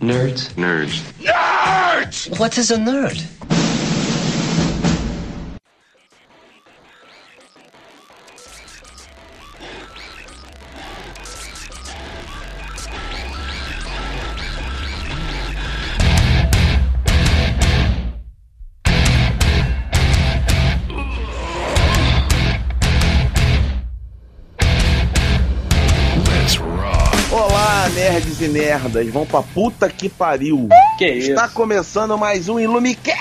Nerds. Nerds. Nerds! What is a nerd? Nerdas, vão pra puta que pariu. Que isso? Está começando mais um Ilumicast,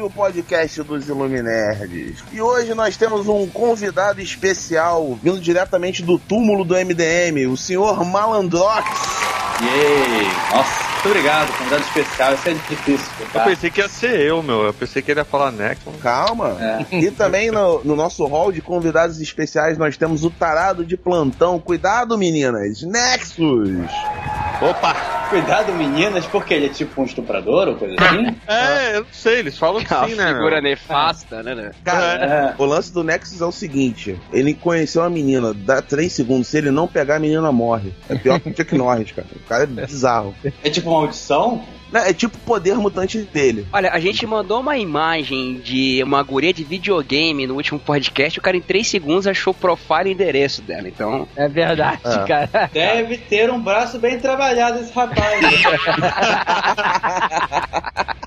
o podcast dos Iluminerds. E hoje nós temos um convidado especial, vindo diretamente do túmulo do MDM, o senhor Malandrox. Yay! Nossa, muito obrigado, convidado especial. Isso é difícil. Eu Tá? pensei que ia ser eu, meu. Eu pensei que ele ia falar Necron. Calma. É. E também no, no nosso hall de convidados especiais nós temos o tarado de plantão. Cuidado, meninas. Nexus. Opa! Cuidado, meninas, porque ele é tipo um estuprador ou coisa assim? É, eu não sei, eles falam que Uma sim, né? figura meu? nefasta, né? né? Cara, É. o lance do Nexus é o seguinte: ele conheceu a menina, dá 3 segundos. Se ele não pegar, a menina morre. É pior que o Chuck Norris, cara. O cara é bizarro. É tipo uma audição? Né, É tipo o poder mutante dele. Olha, a gente mandou uma imagem de uma guria de videogame no último podcast. O cara, em 3 segundos, achou o profile e endereço dela. Então, É verdade, Ah. cara. Deve ter um braço bem trabalhado esse rapaz.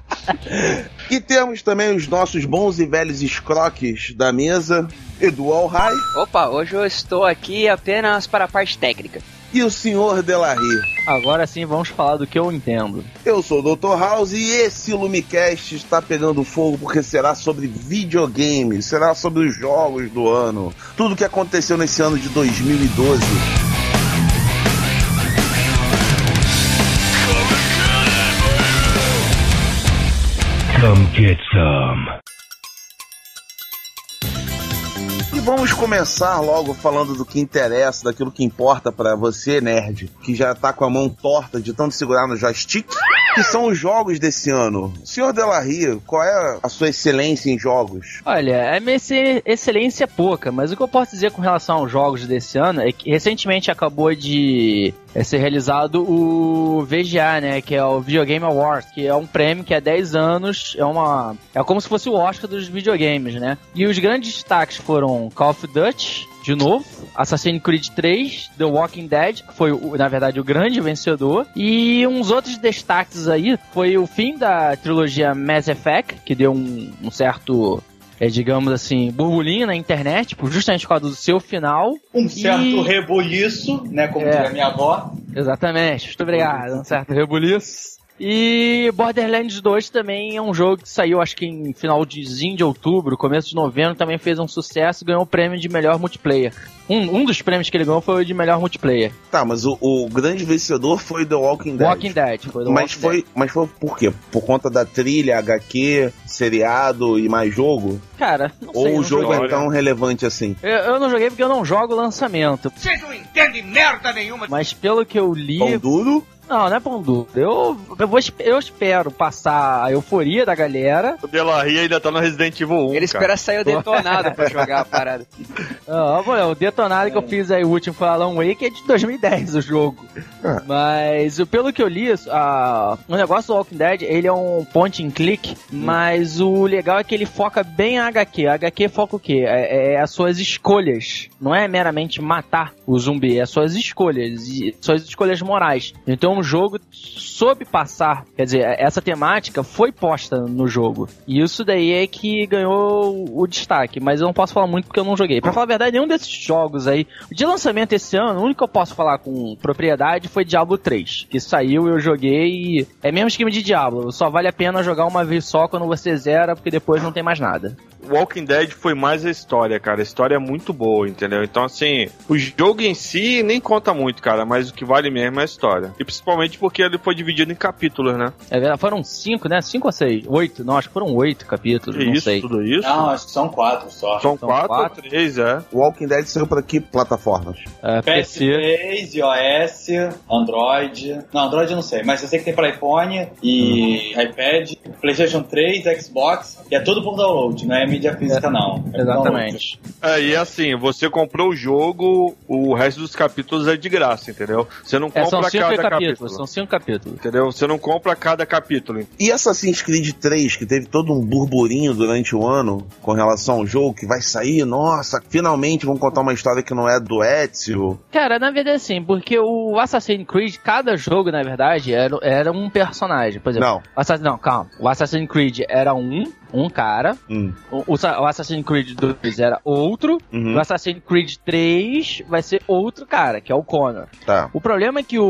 E temos também os nossos bons e velhos escroques da mesa, Edu Alhai opa, hoje eu estou aqui apenas para a parte técnica. E o senhor Delarry. Agora sim vamos falar do que eu entendo. Eu sou o Dr. House e esse Lumicast está pegando fogo porque será sobre videogames, será sobre os jogos do ano, tudo que aconteceu nesse ano de 2012. E vamos começar logo falando do que interessa, daquilo que importa pra você, nerd, que já tá com a mão torta de tanto segurar no joystick, que são os jogos desse ano. Senhor Delarry, qual é a sua excelência em jogos? Olha, a minha exce- excelência é pouca, mas o que eu posso dizer com relação aos jogos desse ano é que recentemente acabou de é, ser realizado o VGA, né, que é o Video Game Awards, que é um prêmio que há 10 anos é uma é como se fosse o Oscar dos videogames, né? E os grandes destaques foram Call of Duty, de novo, Assassin's Creed 3, The Walking Dead, que foi, na verdade, o grande vencedor. E uns outros destaques aí foi o fim da trilogia Mass Effect, que deu um, um certo, é, digamos assim, burburinho na internet, tipo, justamente por causa do seu final. Um certo E- rebuliço, né? Como É. diria minha avó. Exatamente, muito obrigado, um certo rebuliço. E Borderlands 2 também é um jogo que saiu, acho que em finalzinho de outubro, começo de novembro, também fez um sucesso e ganhou o prêmio de melhor multiplayer. Um, um dos prêmios que ele ganhou foi o de melhor multiplayer. Tá, mas o, o grande vencedor foi The Walking Dead. Walking Dead. Foi do mas Walking foi, mas foi por quê? Por conta da trilha, HQ, seriado e mais jogo? Dead. Cara, não sei. Ou o não jogo joguei. é tão relevante assim? Eu, eu não joguei porque eu não jogo lançamento. Vocês não entendem merda nenhuma! Mas pelo que eu li. Pão duro? Não, não é pão duro. Eu, eu, vou, eu espero passar a euforia da galera. O Delarry ainda tá no Resident Evil 1. Ele espera sair o detonado pra jogar a parada. Ah, bom, o detonado que eu fiz aí, o último foi Alan Wake, é de 2010 o jogo. Ah. Mas pelo que eu li, a- o negócio do Walking Dead, ele é um point and click, mas o legal é que ele foca bem a HQ. A HQ foca o quê? É, é as suas escolhas. Não é meramente matar o zumbi, é as suas escolhas. E suas escolhas morais. Então o jogo soube passar, quer dizer, essa temática foi posta no jogo. E isso daí é que ganhou o destaque. Mas eu não posso falar muito porque eu não joguei. Pra falar a verdade, nenhum desses jogos aí, de lançamento esse ano, o único que eu posso falar com propriedade foi Diablo 3. Que saiu, eu joguei e é mesmo esquema de Diablo. Só vale a pena jogar uma vez só quando você zera, porque depois não tem mais nada. Walking Dead foi mais a história, cara. A história é muito boa, entendeu? Então, assim, o jogo em si nem conta muito, cara, mas o que vale mesmo é a história. E principalmente porque ele foi dividido em capítulos, né? É verdade, foram cinco, né? Cinco ou seis? Oito? Não, acho que foram oito capítulos, Que não isso, sei. tudo isso? Não, acho que são quatro só. São são quatro, quatro. ou três, é. Walking Dead saiu pra que plataformas? É, PC. PS3, iOS, Android. Não, Android eu não sei, mas eu sei que tem para iPhone e iPad, PlayStation 3, Xbox, e é tudo por download, não é mídia física, não. É Exatamente. É, e assim, você comprou o jogo, o resto dos capítulos é de graça, entendeu? Você não É, compra cada capítulos, capítulo. são cinco capítulos. Entendeu? Você não compra cada capítulo. E Assassin's Creed 3, que teve todo um burburinho durante o ano com relação ao jogo, que vai sair, nossa, finalmente vão contar uma história que não é do Ezio. Cara, na verdade sim, porque o Assassin's Creed, cada jogo, na verdade, era, era um personagem. Por exemplo, Não. Assassin, não, calma. O Assassin's Creed era um, um cara. Hum. O, o o Assassin's Creed 2 era outro. Uhum. O Assassin's Creed 3 vai ser outro cara, que é o Connor. Tá. O problema é que o,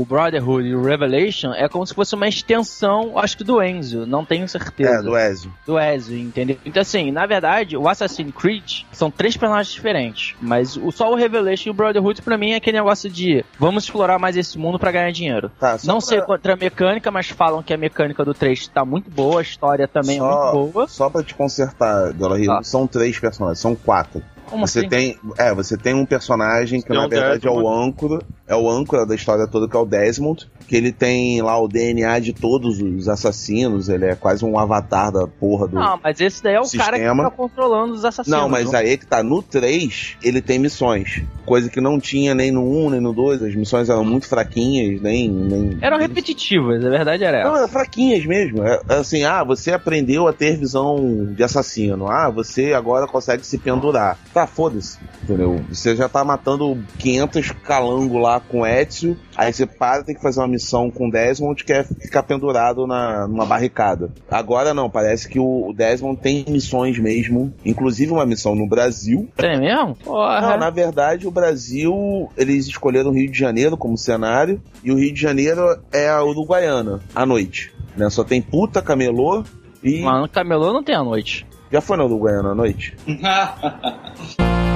o Brotherhood e o Revelation é como se fosse uma extensão, acho que do Enzo, não tenho certeza. É, do Ezio. do Ezio, entendeu? Então, assim, na verdade, o Assassin's Creed são três personagens diferentes. Mas o, só o Revelation e o Brotherhood, pra mim, é aquele negócio de vamos explorar mais esse mundo pra ganhar dinheiro. Tá, Não pra- sei contra a mecânica, mas falam que a mecânica do 3 tá muito boa, a história também é Só- muito boa. Só pra te consertar, Dolorri, Tá. não são três personagens, são quatro. Como Você assim? tem, é, você tem um personagem que Tem na verdade é o âncora, é o âncora da história toda que é o Desmond, que ele tem lá o DNA de todos os assassinos, ele é quase um avatar da porra do Não, mas esse daí é o cara que Sistema. tá controlando os assassinos. Não, mas aí que tá no 3, ele tem missões, coisa que não tinha nem no 1, nem no 2, as missões eram muito fraquinhas, nem nem Eram repetitivas, a verdade era Não, essa. é fraquinhas mesmo. É, é assim, ah, você aprendeu a ter visão de assassino. Ah, você agora consegue se pendurar. Tá, foda-se. Entendeu? Você já tá matando 500 calango lá com Ezio. Aí você para, tem que fazer uma missão com Desmond que é ficar pendurado na, numa barricada. Agora não, parece que o Desmond tem missões mesmo. Inclusive uma missão no Brasil. É mesmo? Porra. Não, na verdade, o Brasil, eles escolheram o Rio de Janeiro como cenário, e o Rio de Janeiro é a Uruguaiana, à noite. Né? Só tem puta, camelô e. Mas no camelô não tem a noite. Já foi na Uruguaiana à noite?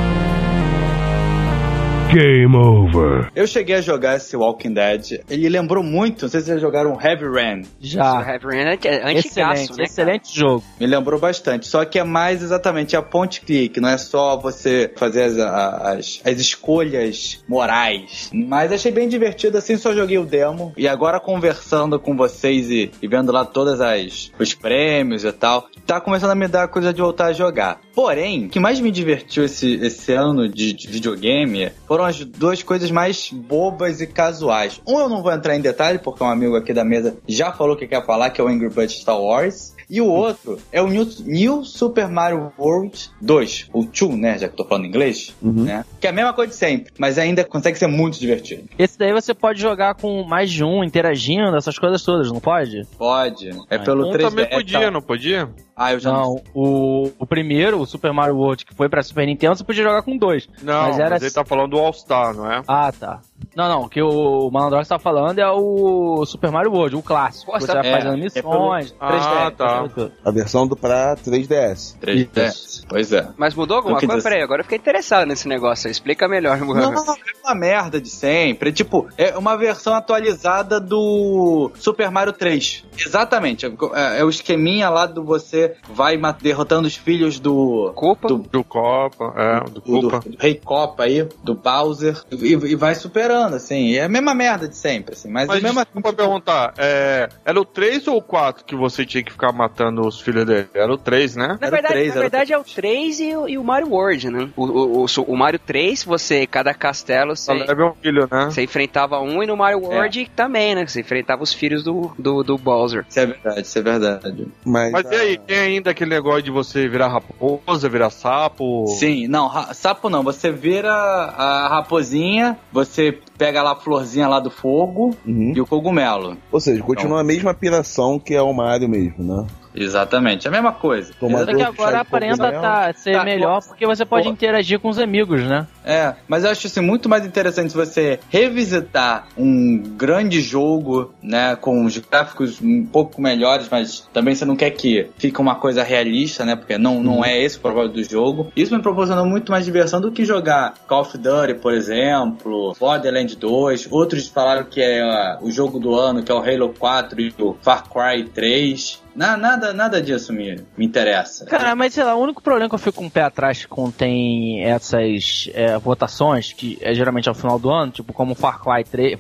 Game over. Eu cheguei a jogar esse Walking Dead. Ele lembrou muito, não sei se vocês jogaram Heavy Rain. O Já. Heavy Rain é antigaço, Excelente, né? excelente jogo. Me lembrou bastante. Só que é mais exatamente a ponte clique, não é só você fazer as, as, as escolhas morais. Mas achei bem divertido, assim, só joguei o demo. E agora conversando com vocês e, e vendo lá todas as os prêmios e tal, tá começando a me dar coisa de voltar a jogar. Porém, o que mais me divertiu esse, esse ano de, de videogame foram as duas coisas mais bobas e casuais. Um eu não vou entrar em detalhe, porque um amigo aqui da mesa já falou que quer falar, que é o Angry Birds Star Wars. E o outro é o New, New Super Mario World 2, o 2, né? Já que eu tô falando inglês, né? Que é a mesma coisa de sempre, mas ainda consegue ser muito divertido. Esse daí você pode jogar com mais de um, interagindo, essas coisas todas, não pode? Pode. É Ah, pelo Um 3D. também é podia, tal. não podia? Ah, eu já não. Não, o, o primeiro, o Super Mario World, que foi pra Super Nintendo, você podia jogar com dois. Não, Mas mas, era- ele tá falando do All Star, não é? Ah, tá. Não, não, o que o Malandrox tá falando é o Super Mario World, o clássico. Você vai é, fazendo é missões. pelo- Ah, tá. A versão do pra 3DS. 3D. Pois é. Mas mudou alguma coisa? Peraí, agora eu fiquei interessado nesse negócio aí. Explica melhor, Não, Mohamed. não, é uma merda de sempre. É tipo, é uma versão atualizada do Super Mario 3. Exatamente. É, é o esqueminha lá do você vai derrotando os filhos do. Culpa? Do, Do Copa, é, do do, Culpa. do Rei Copa aí, do Bowser, e, e vai superando, assim. É a mesma merda de sempre, assim. Mas, Mas o mesmo desculpa perguntar, é, era o 3 ou o 4 que você tinha que ficar matando os filhos dele? Era o 3, né? Na verdade, três, na era o verdade é o 3 e, o- e o Mario World, né? O, o, o, o Mario 3, você, cada castelo, você, um filho, né? você enfrentava um, e no Mario World também, né? Você enfrentava os filhos do, do, do Bowser. Isso é verdade, isso é verdade. Mas, Mas e aí, tem ainda aquele negócio de você virar raposa, virar sapo? Sim, não, sapo não. Você vira a raposinha, você pega lá a florzinha lá do fogo Uhum. e o cogumelo. Ou seja, continua a mesma piração que é o Mario mesmo, né? Exatamente, a mesma coisa. Toma Só que agora aparenta tá, ser Tá, melhor porque você pode pô. interagir com os amigos, né? É, mas eu acho assim, muito mais interessante você revisitar um grande jogo, né, com os gráficos um pouco melhores, mas também você não quer que fique uma coisa realista, né, porque não, não é esse o propósito do jogo. Isso me proporcionou muito mais diversão do que jogar Call of Duty, por exemplo, Borderlands 2. Outros falaram que é ah, o jogo do ano, que é o Halo 4 e o Far Cry 3. Na- nada, nada disso me, me interessa. Cara, mas sei lá, o único problema que eu fico com o pé atrás quando tem essas é, votações, que é geralmente ao final do ano, tipo como Far Cry 3.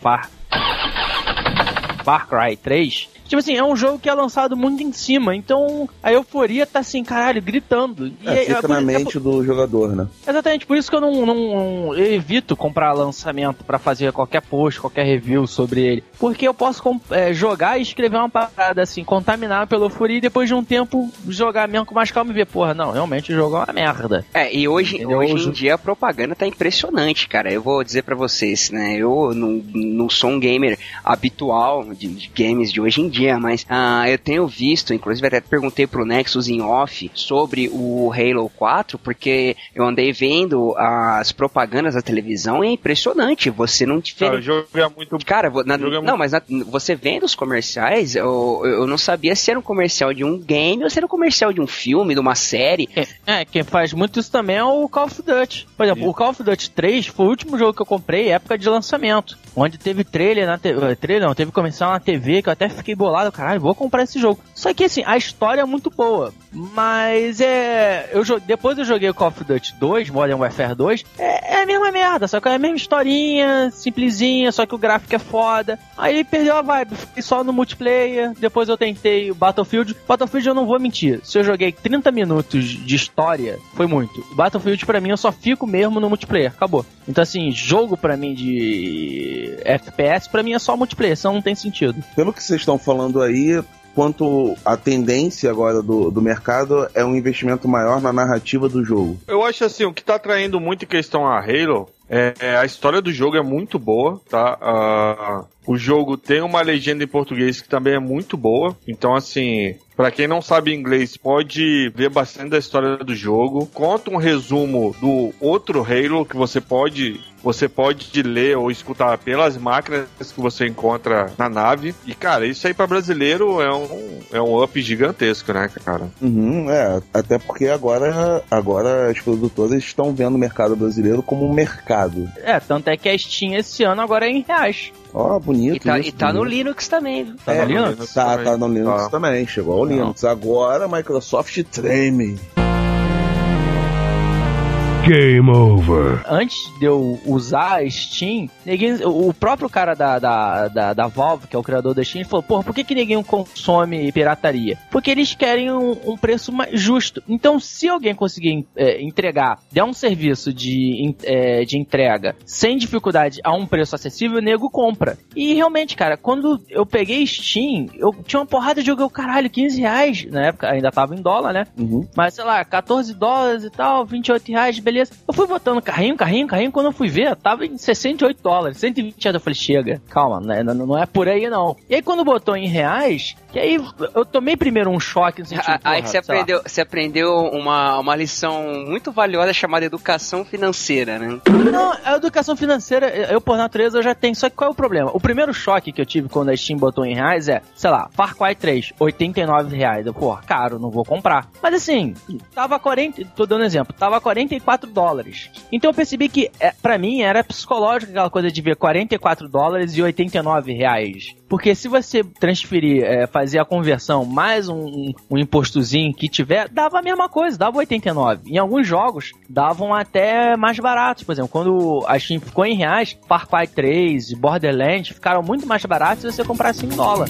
Far. Far Cry 3, Tipo assim, é um jogo que é lançado muito em cima, então a euforia tá assim, caralho, gritando. É, fica é, na é, mente do jogador, né? Exatamente, por isso que eu não, não eu evito comprar lançamento para fazer qualquer post, qualquer review sobre ele. Porque eu posso é, jogar e escrever uma parada assim, contaminar pela euforia e depois de um tempo jogar mesmo com mais calma e ver, porra, não, realmente o jogo é uma merda. É, e hoje, hoje em dia a propaganda tá impressionante, cara. Eu vou dizer para vocês, né? Eu não, não sou um gamer habitual de, de games de hoje em dia, mas uh, eu tenho visto, inclusive até perguntei pro Nexus em off sobre o Halo 4, porque eu andei vendo as propagandas da televisão e é impressionante. Você não o jogo é muito. Cara, na, é não, mas na, você vendo os comerciais, eu, eu não sabia se era um comercial de um game ou se era um comercial de um filme, de uma série. É, é quem faz muito isso também é o Call of Duty. Por exemplo, Sim. o Call of Duty 3 foi o último jogo que eu comprei época de lançamento. Onde teve trailer na TV. Trailer não, teve comercial na TV que eu até fiquei bolado. Caralho, vou comprar esse jogo. Só que assim, a história é muito boa. Mas é. Eu, depois eu joguei Call of Duty 2, Modern Warfare 2. É, é a mesma merda, só que é a mesma historinha, simplesinha, só que o gráfico é foda. Aí perdeu a vibe, fiquei só no multiplayer. Depois eu tentei o Battlefield. Battlefield eu não vou mentir. Se eu joguei 30 minutos de história, foi muito. Battlefield para mim eu só fico mesmo no multiplayer, acabou. Então assim, jogo para mim de FPS para mim é só multiplayer, senão não tem sentido. Pelo que vocês estão falando aí, quanto a tendência agora do, do mercado é um investimento maior na narrativa do jogo. Eu acho assim, o que está atraindo muito em questão a Halo é, é, a história do jogo é muito boa, tá? Uh, o jogo tem uma legenda em português que também é muito boa. Então, assim, para quem não sabe inglês, pode ver bastante da história do jogo. Conta um resumo do outro Halo que você pode você pode ler ou escutar pelas máquinas que você encontra na nave. E, cara, isso aí para brasileiro é um, é um up gigantesco, né, cara? Uhum, é, até porque agora, agora as produtoras estão vendo o mercado brasileiro como um mercado. É, tanto é que a Steam esse ano agora é em reais. Ó, oh, bonito. E tá, isso, e tá no Linux também. Tá é, no Linux? Tá, tá no Linux tá. também. Chegou ao Linux. Agora a Microsoft treme. Game over. Antes de eu usar a Steam, ninguém, o próprio cara da, da, da, da, Valve, que é o criador da Steam, falou: Porra, por que, que ninguém consome pirataria? Porque eles querem um, um preço mais justo. Então, se alguém conseguir é, entregar, der um serviço de, é, de entrega sem dificuldade a um preço acessível, o nego compra. E realmente, cara, quando eu peguei Steam, eu tinha uma porrada de jogo, eu, caralho, 15 reais. Na época ainda tava em dólar, né? Uhum. Mas sei lá, 14 dólares e tal, 28 reais, beleza beleza. Eu fui botando carrinho, carrinho, carrinho. Quando eu fui ver, tava em 68 dólares, 120 reais. Eu falei, chega, calma, né? não, não é por aí não. E aí quando botou em reais, que aí eu tomei primeiro um choque no sentido, Aí você aprendeu, você aprendeu uma, uma lição muito valiosa chamada educação financeira, né? Não, a educação financeira, eu por natureza eu já tenho. Só que qual é o problema? O primeiro choque que eu tive quando a Steam botou em reais é, sei lá, Far Cry 3, 89 reais. Eu, pô, caro, não vou comprar. Mas assim, tava 40, tô dando exemplo, tava 44 dólares. Então eu percebi que, é, para mim, era psicológico aquela coisa de ver 44 dólares e 89 reais. Porque se você transferir, é, fazer a conversão mais um, um, impostozinho que tiver, dava a mesma coisa, dava 89. Em alguns jogos, davam até mais baratos. Por exemplo, quando a Steam ficou em reais, Far Cry 3 e Borderlands ficaram muito mais baratos se você comprasse em dólar.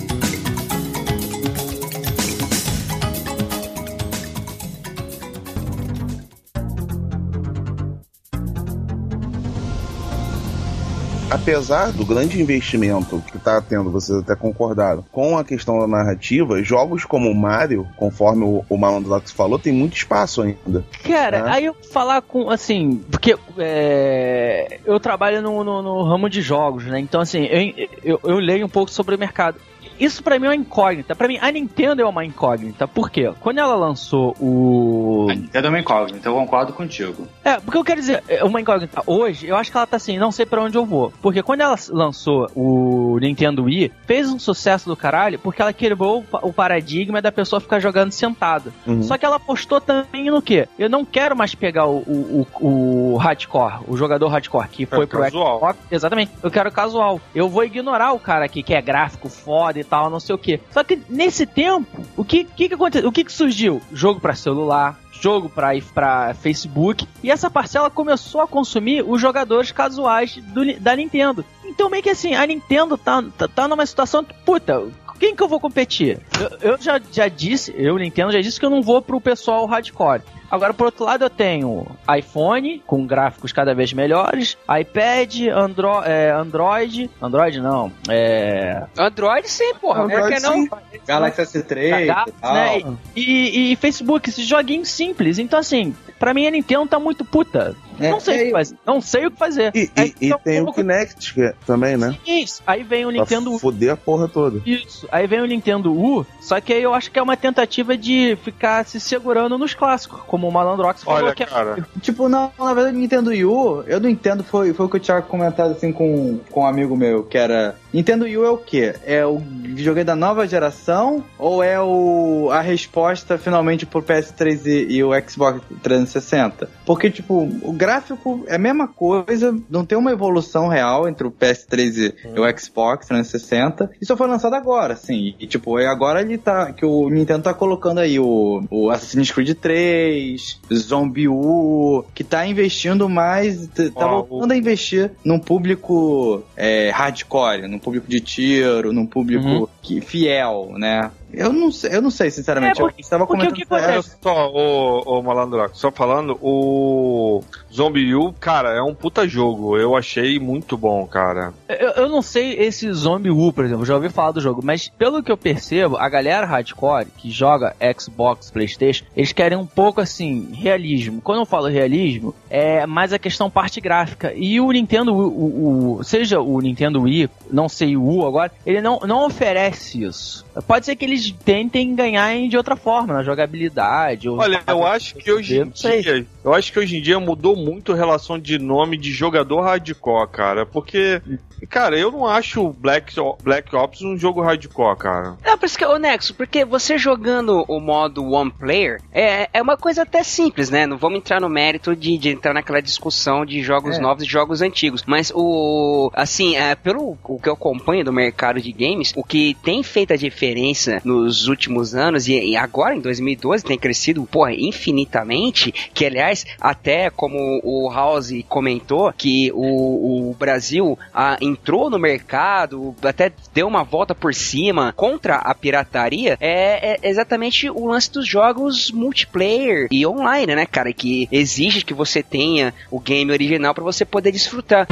Apesar do grande investimento que está tendo, vocês até concordaram, com a questão da narrativa, jogos como o Mario, conforme o, o Malandro Lax falou, tem muito espaço ainda. Cara, né? aí eu falar com, assim, porque é, eu trabalho no, no, no, ramo de jogos, né? Então, assim, eu, eu, eu leio um pouco sobre o mercado isso para mim é uma incógnita. Para mim, a Nintendo é uma incógnita. Por quê? Quando ela lançou o. A Nintendo é uma incógnita, eu concordo contigo. É, porque eu quero dizer, é uma incógnita. Hoje, eu acho que ela tá assim, não sei para onde eu vou. Porque quando ela lançou o Nintendo Wii, fez um sucesso do caralho, porque ela quebrou o paradigma da pessoa ficar jogando sentada. Uhum. Só que ela postou também no quê? Eu não quero mais pegar o, o, o, o hardcore, o jogador hardcore que foi é, pro casual. Xbox. Exatamente. Eu quero casual. Eu vou ignorar o cara aqui que é gráfico foda e tal, não sei o que. Só que nesse tempo, o que que, que aconteceu? O que que surgiu? Jogo para celular, jogo para para Facebook e essa parcela começou a consumir os jogadores casuais do, da Nintendo. Então meio que assim, a Nintendo tá, tá, tá numa situação que, puta, quem que eu vou competir? Eu, eu já, já disse, eu, Nintendo, já disse que eu não vou pro pessoal hardcore. Agora, por outro lado, eu tenho iPhone, com gráficos cada vez melhores, iPad, Andro é, Android. Android não, é. Android sim, porra. Android, é não. Galaxy S3. Galaxy, né? e, e, Facebook, esses joguinhos simples. Então, assim, pra mim a Nintendo tá muito puta. É, não sei é, o que fazer. Não sei o que fazer. E, Aí, e, então, e tem o Kinect que, é também, né? Isso. Aí vem o Nintendo U. Foder a porra toda. Isso. Aí vem o Nintendo U, só que aí eu acho que é uma tentativa de ficar se segurando nos clássicos, como o Malandrox falou Olha, que é... cara. Tipo, não, na verdade, o Nintendo U, eu não entendo, foi, foi o que eu tinha comentado assim com, com um amigo meu, que era. Nintendo U é o quê? É o videogame da nova geração ou é o a resposta finalmente pro PS3 e, e o Xbox 360? Porque, tipo, o gráfico é a mesma coisa, não tem uma evolução real entre o PS3 e, hum. o Xbox 360. E só foi lançado agora, assim. E, tipo, é agora ele tá. Que o Nintendo tá colocando aí o, o Assassin's Creed 3, Zombie U, que tá investindo mais. Tá voltando a investir num público é, hardcore, num público de tiro, num público uhum. que, fiel, né? Eu não sei, eu não sei sinceramente. É, porque, eu estava comentando. Que que só, o, o Malandro, só falando, o Zombie U, cara, é um puta jogo. Eu achei muito bom, cara. Eu, eu não sei esse Zombie U, por exemplo, já ouvi falar do jogo, mas pelo que eu percebo, a galera hardcore que joga Xbox, PlayStation, eles querem um pouco assim, realismo. Quando eu falo realismo, é mais a questão parte gráfica. E o Nintendo, o, o, o seja o Nintendo Wii, não sei o U agora, ele não, não oferece isso. Pode ser que eles tentem ganhar de outra forma, na jogabilidade. Olha, eu acho que hoje em dia, eu acho que hoje em dia mudou muito a relação de nome de jogador hardcore, cara, porque Cara, eu não acho Black, Black Ops um jogo hardcore, cara. É, por isso que, ô Nexo, porque você jogando o modo one player é, é uma coisa até simples, né? Não vamos entrar no mérito de, de entrar naquela discussão de jogos é. novos e jogos antigos. Mas o. Assim, é, pelo o que eu acompanho do mercado de games, o que tem feito a diferença nos últimos anos e, agora em 2012 tem crescido, porra, infinitamente. Que aliás, até como o House comentou, que o, o Brasil. Entrou no mercado, até deu uma volta por cima contra a pirataria, é, é exatamente o lance dos jogos multiplayer e online, né, cara? Que exige que você tenha o game original para você poder desfrutar.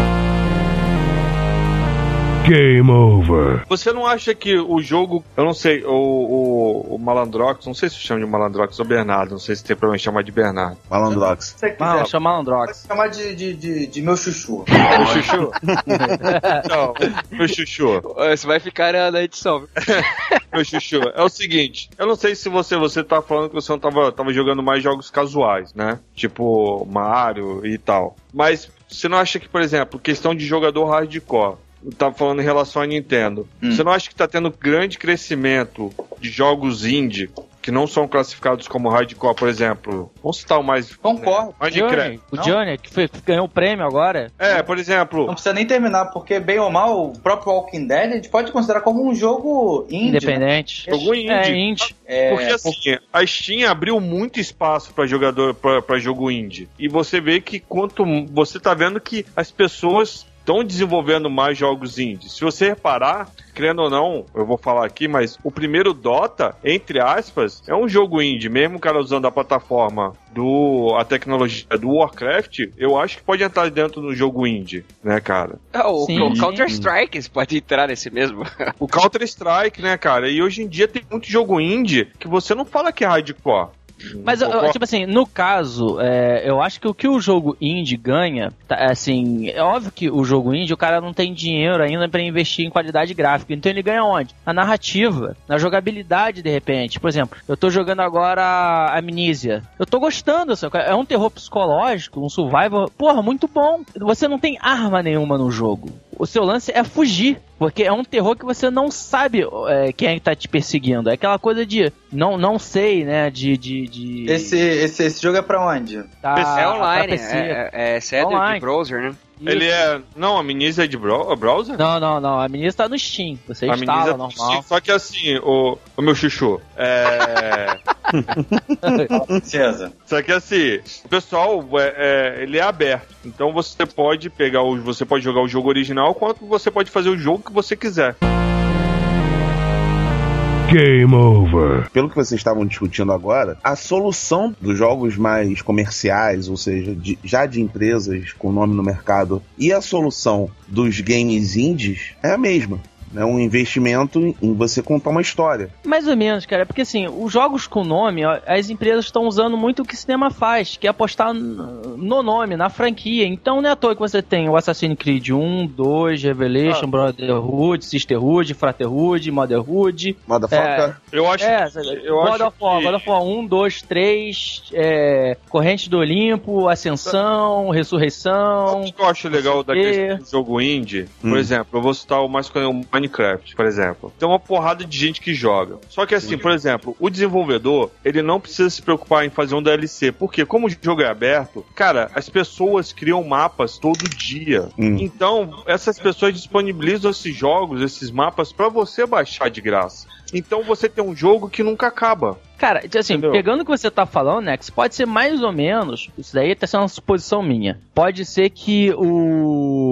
Game over. Você não acha que o jogo, eu não sei, o, o, o Malandrox, não sei se chama de Malandrox ou Bernardo, não sei se tem problema em chamar de Bernardo. Malandrox. Você quiser. chama Malandrox. Pode chamar de, de, de, de meu chuchu. meu chuchu? não, meu chuchu. Você vai ficar na edição. meu chuchu, é o seguinte, eu não sei se você, você tá falando que você não tava, tava jogando mais jogos casuais, né? Tipo Mario e tal. Mas você não acha que, por exemplo, questão de jogador hardcore, tava falando em relação à Nintendo. Hum. Você não acha que está tendo grande crescimento de jogos indie que não são classificados como hardcore, por exemplo? Vamos citar o mais. Concordo. Né, Johnny, o Johnny, que, foi, que, ganhou o prêmio agora. É, por exemplo. Não precisa nem terminar, porque, bem ou mal, o próprio Walking Dead a gente pode considerar como um jogo indie. Né? Independente. Né? Jogo indie. É, indie. É, porque assim, a Steam abriu muito espaço para jogador, para jogo indie. E você vê que quanto. Você tá vendo que as pessoas estão desenvolvendo mais jogos indies. Se você reparar, crendo ou não, eu vou falar aqui, mas o primeiro Dota, entre aspas, é um jogo indie, mesmo o cara usando a plataforma do a tecnologia do Warcraft, eu acho que pode entrar dentro do jogo indie, né, cara? Ah, o, o Counter Strike pode entrar nesse mesmo. o Counter Strike, né, cara? E hoje em dia tem muito jogo indie que você não fala que é hardcore. Mas, eu, tipo assim, no caso, é, eu acho que o que o jogo indie ganha, tá, assim, é óbvio que o jogo indie, o cara não tem dinheiro ainda para investir em qualidade gráfica. Então ele ganha onde? Na narrativa, na jogabilidade, de repente. Por exemplo, eu tô jogando agora Amnesia. Eu tô gostando, assim, é um terror psicológico, um survival, porra, muito bom. Você não tem arma nenhuma no jogo o seu lance é fugir. Porque é um terror que você não sabe é, quem é que tá te perseguindo. É aquela coisa de não, não sei, né? De. de, de... Esse, esse, esse jogo é pra onde? Tá, é online, é, é, é, é online. de browser, né? Isso. Ele é. Não, a Minis é de browser? Não, não, não. A Minis tá no Steam. Você a instala, é normal. Steam, só que assim, o, o meu chuchu. É. César. Só que assim, o pessoal, é, é, ele é aberto. Então você pode pegar o. Você pode jogar o jogo original, quanto você pode fazer o jogo que você quiser. Game over. Pelo que vocês estavam discutindo agora, a solução dos jogos mais comerciais, ou seja, de, já de empresas com nome no mercado, e a solução dos games indies é a mesma é um investimento em você contar uma história. Mais ou menos, cara, porque assim, os jogos com nome, as empresas estão usando muito o que o cinema faz, que é apostar no nome, na franquia. Então não é à toa que você tem o Assassin's Creed 1, 2, Revelation, ah. Brotherhood, Sisterhood, Fraterhood, Motherhood. Motherfucker. É, eu acho. É, eu God, acho of War, que... God of War 1, 2, 3, é, Corrente do Olimpo, Ascensão, Ressurreição. O que eu acho legal da questão do jogo indie, hum. por exemplo, eu vou citar o mais conhecido Minecraft, por exemplo. Tem uma porrada de gente que joga. Só que assim, por exemplo, o desenvolvedor, ele não precisa se preocupar em fazer um DLC, porque como o jogo é aberto, cara, as pessoas criam mapas todo dia. Hum. Então, essas pessoas disponibilizam esses jogos, esses mapas para você baixar de graça. Então você tem um jogo que nunca acaba. Cara, assim, Entendeu? pegando o que você tá falando, Nex, pode ser mais ou menos, isso daí tá sendo uma suposição minha. Pode ser que o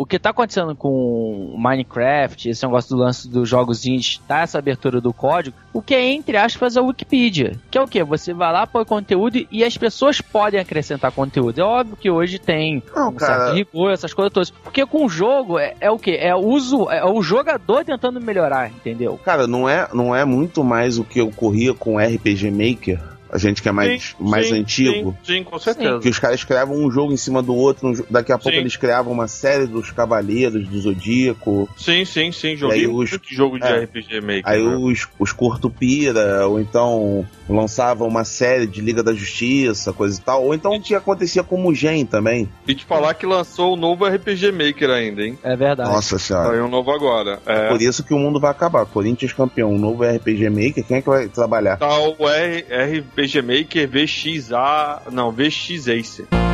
o que tá acontecendo com Minecraft, esse negócio do lance dos jogos indies, tá essa abertura do código, o que é entre aspas a Wikipedia, que é o que você vai lá põe conteúdo e as pessoas podem acrescentar conteúdo. É óbvio que hoje tem Não, um certo rigor, essas coisas todas. Porque com o jogo é, é o que? É o uso, é o jogador tentando melhorar, entendeu? Cara, não é, não é muito mais o que ocorria com RPG Maker a gente que é mais, sim, mais sim, antigo. Sim, sim, com certeza. Que os caras escrevam um jogo em cima do outro, daqui a pouco eles criavam uma série dos Cavaleiros do Zodíaco. Sim, sim, sim. Joguei os, muito jogo de é, RPG Maker. Aí né? os, os Curto Pira, ou então lançavam uma série de Liga da Justiça, coisa e tal. Ou então o que acontecia com o Mugen também. E te falar que lançou o novo RPG Maker ainda, hein? É verdade. Nossa senhora. Saiu um novo agora. É. Por isso que o mundo vai acabar. Corinthians campeão, um novo RPG Maker, quem é que vai trabalhar? Tá o R RPG Maker VXA. Não, VX Acer.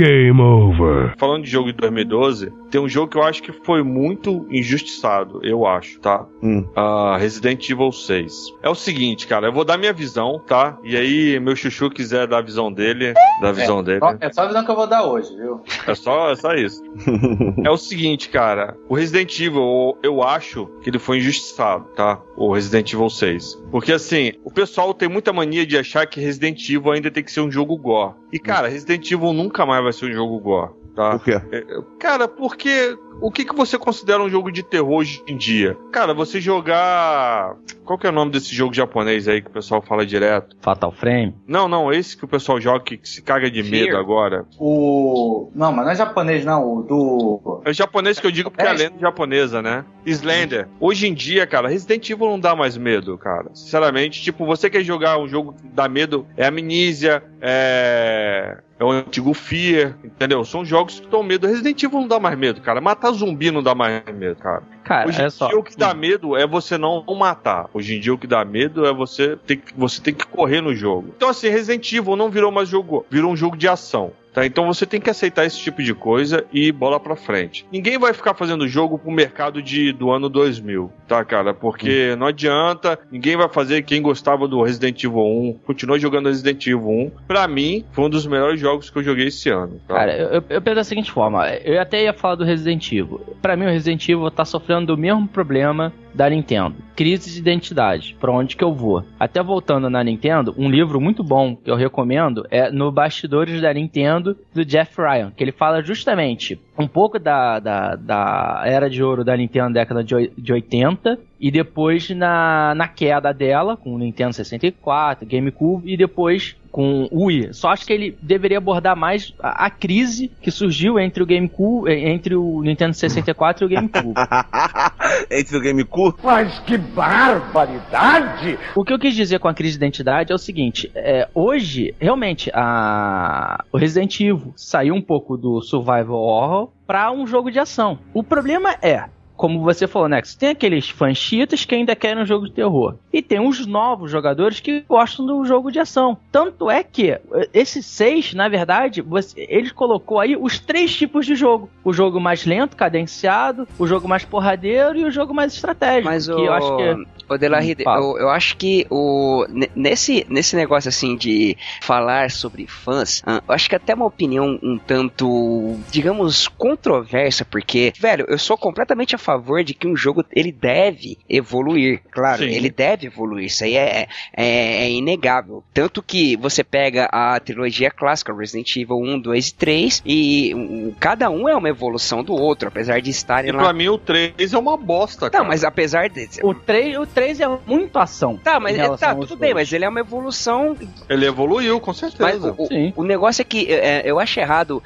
Game over. Falando de jogo de 2012, tem um jogo que eu acho que foi muito injustiçado, eu acho, tá? Hum. Uh, Resident Evil 6. É o seguinte, cara, eu vou dar minha visão, tá? E aí, meu chuchu quiser dar a visão dele, da visão é, dele. É só a visão que eu vou dar hoje, viu? É só, é só isso. é o seguinte, cara, o Resident Evil, eu acho que ele foi injustiçado, tá? O Resident Evil 6. Porque assim, o pessoal tem muita mania de achar que Resident Evil ainda tem que ser um jogo gore. E cara, Resident Evil nunca mais vai ser um jogo gore. Tá? Por quê? É, cara, porque o que, que você considera um jogo de terror hoje em dia? Cara, você jogar. Qual que é o nome desse jogo japonês aí que o pessoal fala direto? Fatal Frame? Não, não, esse que o pessoal joga que se caga de medo agora. O. Não, mas não é japonês, não, o do. É japonês que eu digo porque é, é a lenda japonesa, né? Slender. Hoje em dia, cara, Resident Evil não dá mais medo, cara. Sinceramente, tipo, você quer jogar um jogo que dá medo, é Amnesia, é é o antigo Fear, entendeu? São jogos que dão medo. Resident Evil não dá mais medo, cara. Matar zumbi não dá mais medo, cara. Cara, Hoje em é só... dia o que dá medo é você não matar. Hoje em dia o que dá medo é você ter, você ter que correr no jogo. Então assim, Resident Evil não virou mais jogo, virou um jogo de ação. Tá? Então você tem que aceitar esse tipo de coisa e bola pra frente. Ninguém vai ficar fazendo jogo pro mercado de, do ano 2000, tá, cara? Porque hum. não adianta, ninguém vai fazer quem gostava do Resident Evil 1, continua jogando Resident Evil 1. Pra mim, foi um dos melhores jogos que eu joguei esse ano. Tá? Cara, eu, eu penso da seguinte forma, eu até ia falar do Resident Evil. Pra mim, o Resident Evil tá sofrendo do mesmo problema da Nintendo. Crise de identidade. Pra onde que eu vou? Até voltando na Nintendo, um livro muito bom que eu recomendo é No Bastidores da Nintendo, do Jeff Ryan, que ele fala justamente um pouco da, da, da era de ouro da Nintendo década de, de 80 e depois na, na queda dela com o Nintendo 64, GameCube e depois com o Wii. Só acho que ele deveria abordar mais a, a crise que surgiu entre o GameCube, entre o Nintendo 64 e o GameCube. entre o GameCube? Mas que barbaridade! O que eu quis dizer com a crise de identidade é o seguinte: é, hoje, realmente, a, o Resident Evil saiu um pouco do survival horror para um jogo de ação. O problema é, como você falou, Nex, tem aqueles fãs chiitas que ainda querem um jogo de terror. E tem os novos jogadores que gostam do jogo de ação. Tanto é que esses seis, na verdade, você, ele colocou aí os três tipos de jogo: o jogo mais lento, cadenciado, o jogo mais porradeiro e o jogo mais estratégico. Mas o... eu acho que o Delaride, eu, eu acho que o, nesse, nesse negócio assim de falar sobre fãs, eu acho que até uma opinião um tanto, digamos, controversa, porque, velho, eu sou completamente a favor de que um jogo ele deve evoluir. Claro, Sim. ele deve evoluir. Isso aí é, é, é inegável. Tanto que você pega a trilogia clássica, Resident Evil 1, 2 e 3, e um, cada um é uma evolução do outro, apesar de estarem E lá. pra mim o 3 é uma bosta, cara. Não, mas apesar de. O 3, o 3 é muito ação. Tá, mas é, tá, tudo bem, mas ele é uma evolução Ele evoluiu, com certeza. o, o- Sim. o negócio é que é, eu acho errado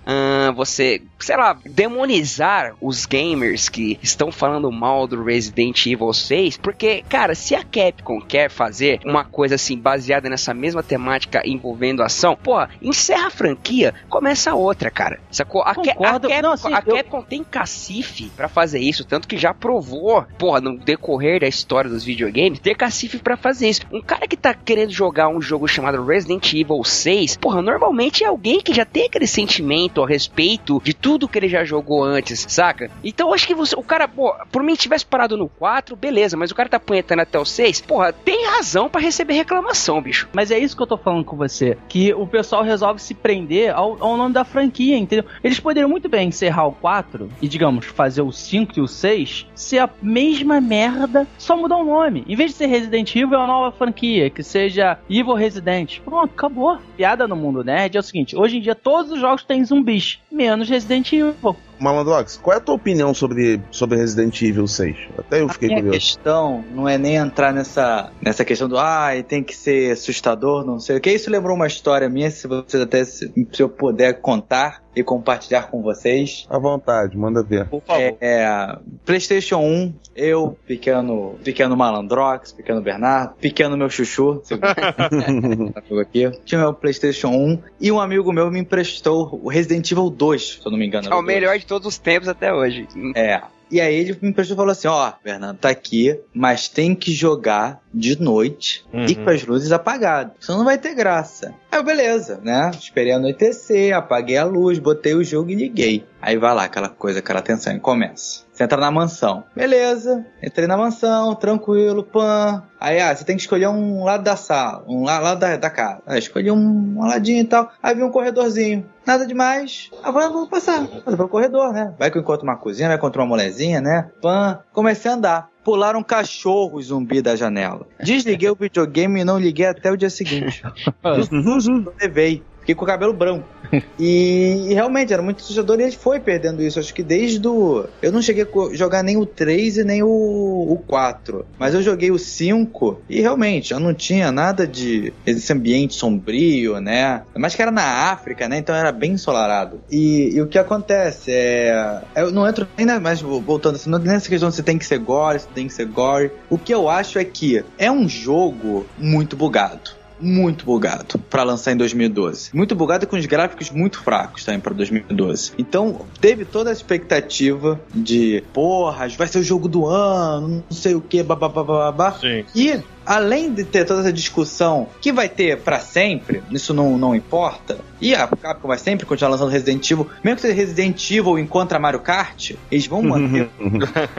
você, sei lá, demonizar os gamers que estão falando mal do Resident Evil 6, porque, cara, se a Capcom quer fazer uma coisa assim baseada nessa mesma temática envolvendo ação, porra, encerra a franquia, começa outra, cara. Sacou? A, Ca- a Concordo. Capcom, Não, assim, a eu- Capcom tem cacife pra fazer isso, tanto que já provou, porra, no decorrer da história dos videogames, ter cacife pra fazer isso. Um cara que tá querendo jogar um jogo chamado Resident Evil 6, porra, normalmente é alguém que já tem aquele sentimento a respeito de tudo que ele já jogou antes, saca? Então acho que você, o cara, pô, por mim tivesse parado no 4, beleza, mas o cara tá punhetando até o 6, porra, tem razão pra receber reclamação, bicho. Mas é isso que eu tô falando com você. Que o pessoal resolve se prender ao, ao nome da franquia, entendeu? Eles poderiam muito bem encerrar o 4 e, digamos, fazer o 5 e o 6 ser a mesma merda, só mudar o nome. Em vez de ser Resident Evil, é uma nova franquia, que seja Evil Resident. Pronto, acabou. Piada no mundo nerd é o seguinte: hoje em dia todos os jogos têm zumbis, menos Resident Evil. Malandrox, qual é a tua opinião sobre, sobre Resident Evil 6? Até eu fiquei A curioso. questão não é nem entrar nessa, nessa questão do ah, tem que ser assustador, não sei o que. Isso lembrou uma história minha, se vocês até se, se eu puder contar e compartilhar com vocês. À vontade, manda ver. Por favor. É, é, PlayStation 1, eu, pequeno, pequeno Malandrox, pequeno Bernardo, pequeno meu chuchu, aqui, tinha meu PlayStation 1 e um amigo meu me emprestou o Resident Evil 2, se eu não me engano. É o melhor de todos os tempos até hoje. É. E aí ele me emprestou e falou assim: ó, Fernando, tá aqui, mas tem que jogar de noite Uhum. e com as luzes apagadas. Senão não vai ter graça. Aí eu, beleza, né? Esperei anoitecer, apaguei a luz, botei o jogo e liguei. Aí vai lá aquela coisa, aquela tensão, e começa. Você entra na mansão. Beleza, entrei na mansão, tranquilo, pan. Aí, ah, você tem que escolher um lado da sala, um la- lado da, da casa. Aí escolhi um, um ladinho e tal. Aí vi um corredorzinho. Nada demais. Ah, vou, passar. Vou pelo corredor, né? Vai que eu encontro uma cozinha, vai encontrar uma molezinha, né? Pan. Comecei a andar. Pularam um cachorro zumbi da janela. Desliguei o videogame e não liguei até o dia seguinte. Levei. Fiquei com o cabelo branco. E, e realmente era muito assustador e ele foi perdendo isso. Acho que desde o. Eu não cheguei a jogar nem o 3 e nem o, o 4. Mas eu joguei o 5 e realmente já não tinha nada de. esse ambiente sombrio, né? Mas que era na África, né? Então era bem ensolarado. E, e o que acontece é. Eu não entro nem na, mais voltando assim, não- nessa questão se tem que ser gore, se tem que ser gore. O que eu acho é que é um jogo muito bugado muito bugado pra lançar em 2012. Muito bugado e com os gráficos muito fracos também pra 2012. Então, teve toda a expectativa de, porra, vai ser o jogo do ano, não sei o que, babá. Sim. E além de ter toda essa discussão que vai ter pra sempre, isso não, não importa. E a Capcom vai sempre continuar lançando Resident Evil, mesmo que seja Resident Evil encontra Mario Kart, eles vão manter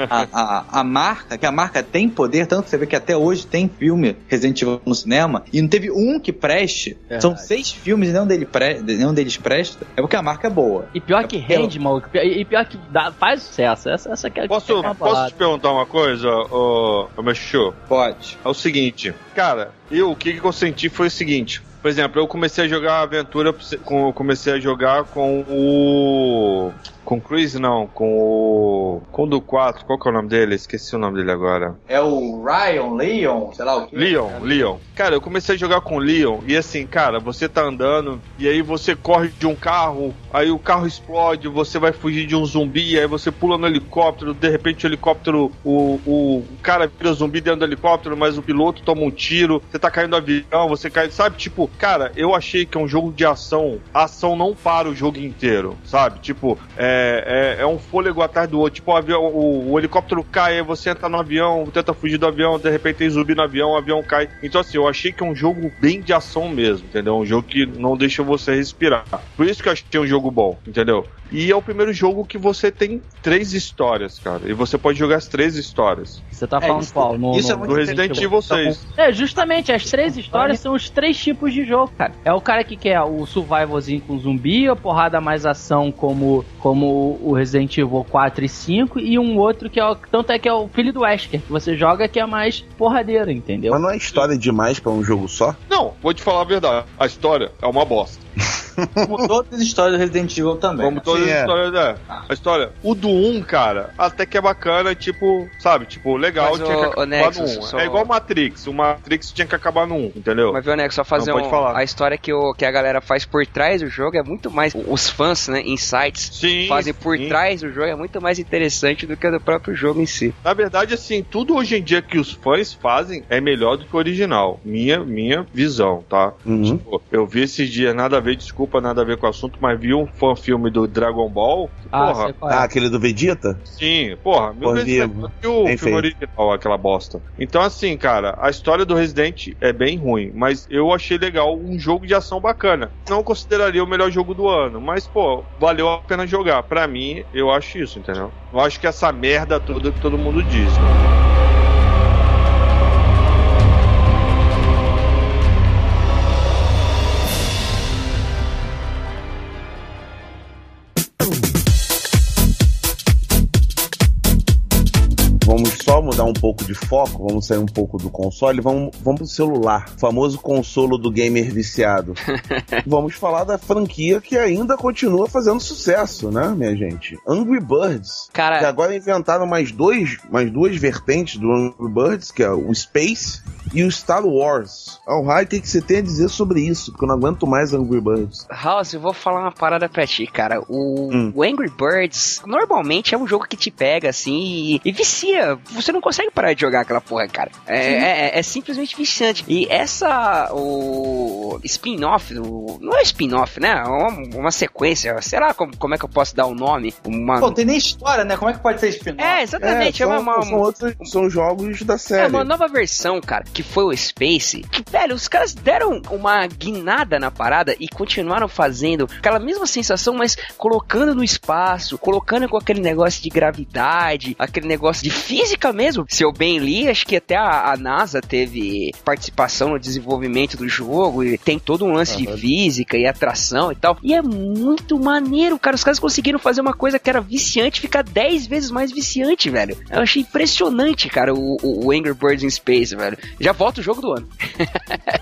a, a, a marca, que a marca tem poder, tanto que você vê que até hoje tem filme Resident Evil no cinema, e não teve um que preste. São seis filmes e nenhum, dele pre, nenhum deles presta. É porque a marca é boa. E pior que rende, maluco. E pior que dá, faz sucesso. Essa, essa que é Posso, é uma posso te perguntar uma coisa, ô, ô meu chuchu? Pode. É o seguinte, cara, eu o que, que eu senti foi o seguinte. Por exemplo, eu comecei a jogar aventura, comecei a jogar com o. Com o Chris, não, com o. Com o do 4, qual que é o nome dele? Esqueci o nome dele agora. É o Ryan, Leon, sei lá o que. Leon, Leon. Cara, eu comecei a jogar com o Leon e assim, cara, você tá andando e aí você corre de um carro, aí o carro explode, você vai fugir de um zumbi, aí você pula no helicóptero, de repente o helicóptero, o, o, o cara vira zumbi dentro do helicóptero, mas o piloto toma um tiro, você tá caindo do avião, você cai, sabe? Tipo, cara, eu achei que é um jogo de ação, a ação não para o jogo inteiro, sabe? Tipo, é, é, é um fôlego atrás do outro, tipo, o, avião, o, o helicóptero cai, aí você entra no avião, tenta fugir do avião, de repente tem zumbi no avião, o avião cai. Então, assim, eu achei que é um jogo bem de ação mesmo, entendeu? Um jogo que não deixa você respirar. Por isso que eu achei um jogo bom, entendeu? E é o primeiro jogo que você tem três histórias, cara. E você pode jogar as três histórias. Você tá É, falando isso- qual? No, isso é no- muito Do Resident. Evil 6. É, justamente, as três histórias são os três tipos de jogo, cara. É o cara que quer o survivalzinho com zumbi, a porrada mais ação como, como o Resident Evil 4 e 5, e um outro que é o. Tanto é que é o filho do Wesker, que você joga que é mais porradeiro, entendeu? Mas não é história demais pra um jogo só? Não, vou te falar a verdade. A história é uma bosta. Como todas as histórias do Resident Evil também. Como todas Sim, as é. histórias, é. A história. O do 1, cara, até que é bacana, tipo, sabe? Tipo, legal, Mas, tinha ô, que acabar Nexus, no 1. só- É igual o Matrix. O Matrix tinha que acabar no 1, entendeu? Mas viu, Nego, só fazer Não, pode um, falar. a história que, o, que a galera faz por trás do jogo é muito mais. Os fãs, né, insights, Sim. fazem por sim. trás do jogo é muito mais interessante do que o do próprio jogo em si. Na verdade, assim, tudo hoje em dia que os fãs fazem é melhor do que o original. Minha, minha visão, tá? Uhum. Tipo, eu vi esses dias, nada a ver, desculpa, nada a ver com o assunto, mas vi um fã filme do Dragon Ball. Ah, porra, sei qual é. Ah, aquele do Vegeta? sim, porra, mil Por vezes que o Bem filme original, aquela bosta. Então, assim, cara, a história do Resident é bem ruim, mas eu achei legal um jogo de ação bacana. Não consideraria o melhor jogo do ano, mas, pô, valeu a pena jogar. Pra mim, eu acho isso, entendeu? Eu acho que essa merda toda que todo mundo diz. Vamos mudar um pouco de foco, vamos sair um pouco do console, vamos, vamos pro celular, o famoso consolo do gamer viciado. vamos falar da franquia que ainda continua fazendo sucesso, né, minha gente? Angry Birds. Cara, Que agora inventaram mais, dois, mais duas vertentes do Angry Birds, que é o Space e o Star Wars. Al o que que você tem a dizer sobre isso? Porque eu não aguento mais Angry Birds. House, eu vou falar uma parada pra ti, cara. O, Hum. o Angry Birds normalmente é um jogo que te pega assim e, e vicia. Você não consegue parar de jogar aquela porra, cara. É, é- é simplesmente viciante. E essa, o spin-off, não é spin-off, né? É uma, uma sequência. Sei lá como, como é que eu posso dar o nome. Uma, Pô, tem nem história, né? Como é que pode ser spin-off? é, exatamente. É, são, uma, uma- são outros, são jogos da É série. uma nova versão, cara, que foi o Space. Que, velho, os caras deram uma guinada na parada e continuaram fazendo aquela mesma sensação, mas colocando no espaço, colocando com aquele negócio de gravidade, aquele negócio de física mesmo. Se eu bem li, acho que até a, a NASA teve participação no desenvolvimento do jogo e tem todo um lance de física e atração e tal. E é muito maneiro, cara. Os caras conseguiram fazer uma coisa que era viciante ficar 10 vezes mais viciante, velho. Eu achei impressionante, cara, o, o- Angry Birds in Space, velho. Já volta o jogo do ano.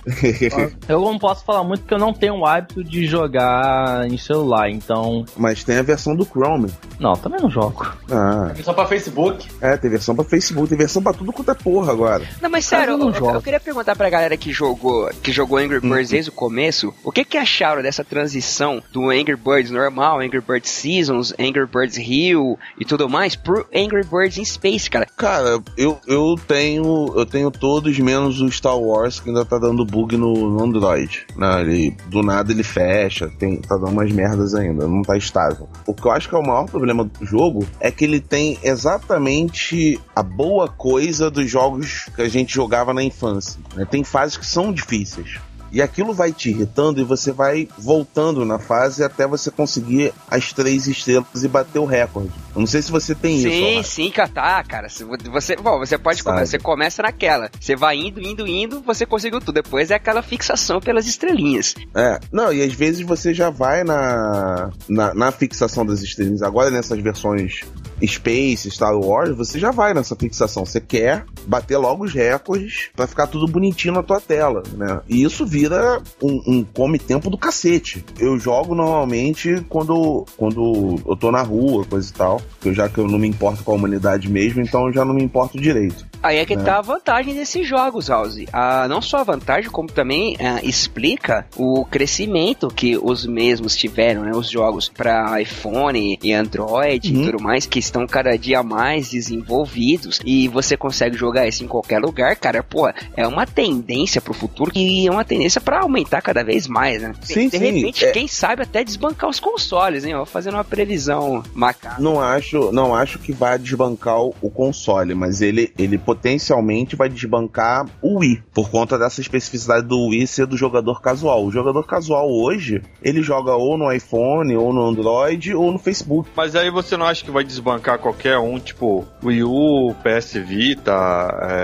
Eu não posso falar muito porque eu não tenho o hábito de jogar em celular, então. Mas tem a versão do Chrome. Não, também não jogo. Ah, Só pra Facebook. é, tem versão pra Facebook, tem versão pra tudo quanto é porra agora. Não, mas sério, eu não eu, queria perguntar pra galera que jogou, que jogou Angry Birds desde o começo, o que que acharam dessa transição do Angry Birds normal, Angry Birds Seasons, Angry Birds Hill e tudo mais pro Angry Birds in Space, cara? Cara, eu, eu tenho eu tenho todos menos o Star Wars que ainda tá dando bug no, no Android. Né? Ele, do nada ele fecha, tem, tá dando umas merdas ainda, não tá estável. O que eu acho que é o maior problema do jogo é que ele tem exatamente a boa coisa dos jogos que a gente jogava na infância. né? Tem fases que são difíceis. E aquilo vai te irritando e você vai voltando na fase até você conseguir as três estrelas e bater o recorde. Eu não sei se você tem isso. Sim, Rafa. sim, cara, tá, cara. Vo- Você, bom, você pode começar, você começa naquela. Você vai indo, indo, indo, você conseguiu tudo. Depois é aquela fixação pelas estrelinhas. É, não, e às vezes você já vai na, na, na fixação das estrelinhas. Agora nessas versões Space, Star Wars, você já vai nessa fixação. Você quer bater logo os recordes pra ficar tudo bonitinho na tua tela, né? E isso vira um, um come-tempo do cacete. Eu jogo normalmente quando, quando eu tô na rua, coisa e tal. Eu, já que eu não me importo com a humanidade mesmo, então eu já não me importo direito. Aí é que É. tá a vantagem desses jogos, House. Ah, não só a vantagem, como também ah, explica o crescimento que os mesmos tiveram, né? Os jogos para iPhone e Android Uhum. e tudo mais, que estão cada dia mais desenvolvidos e você consegue jogar isso em qualquer lugar, cara. Pô, é uma tendência pro futuro e é uma tendência para aumentar cada vez mais, né? Sim, de sim, repente, é- quem sabe até desbancar os consoles, hein? Ó, fazendo uma previsão macabra. Não acho, não acho que vai desbancar o o console, mas ele, ele potencialmente vai desbancar o Wii, por conta dessa especificidade do Wii ser do jogador casual. O jogador casual hoje, ele joga ou no iPhone, ou no Android, ou no Facebook. Mas aí você não acha que vai desbancar qualquer um, tipo Wii U, PS Vita?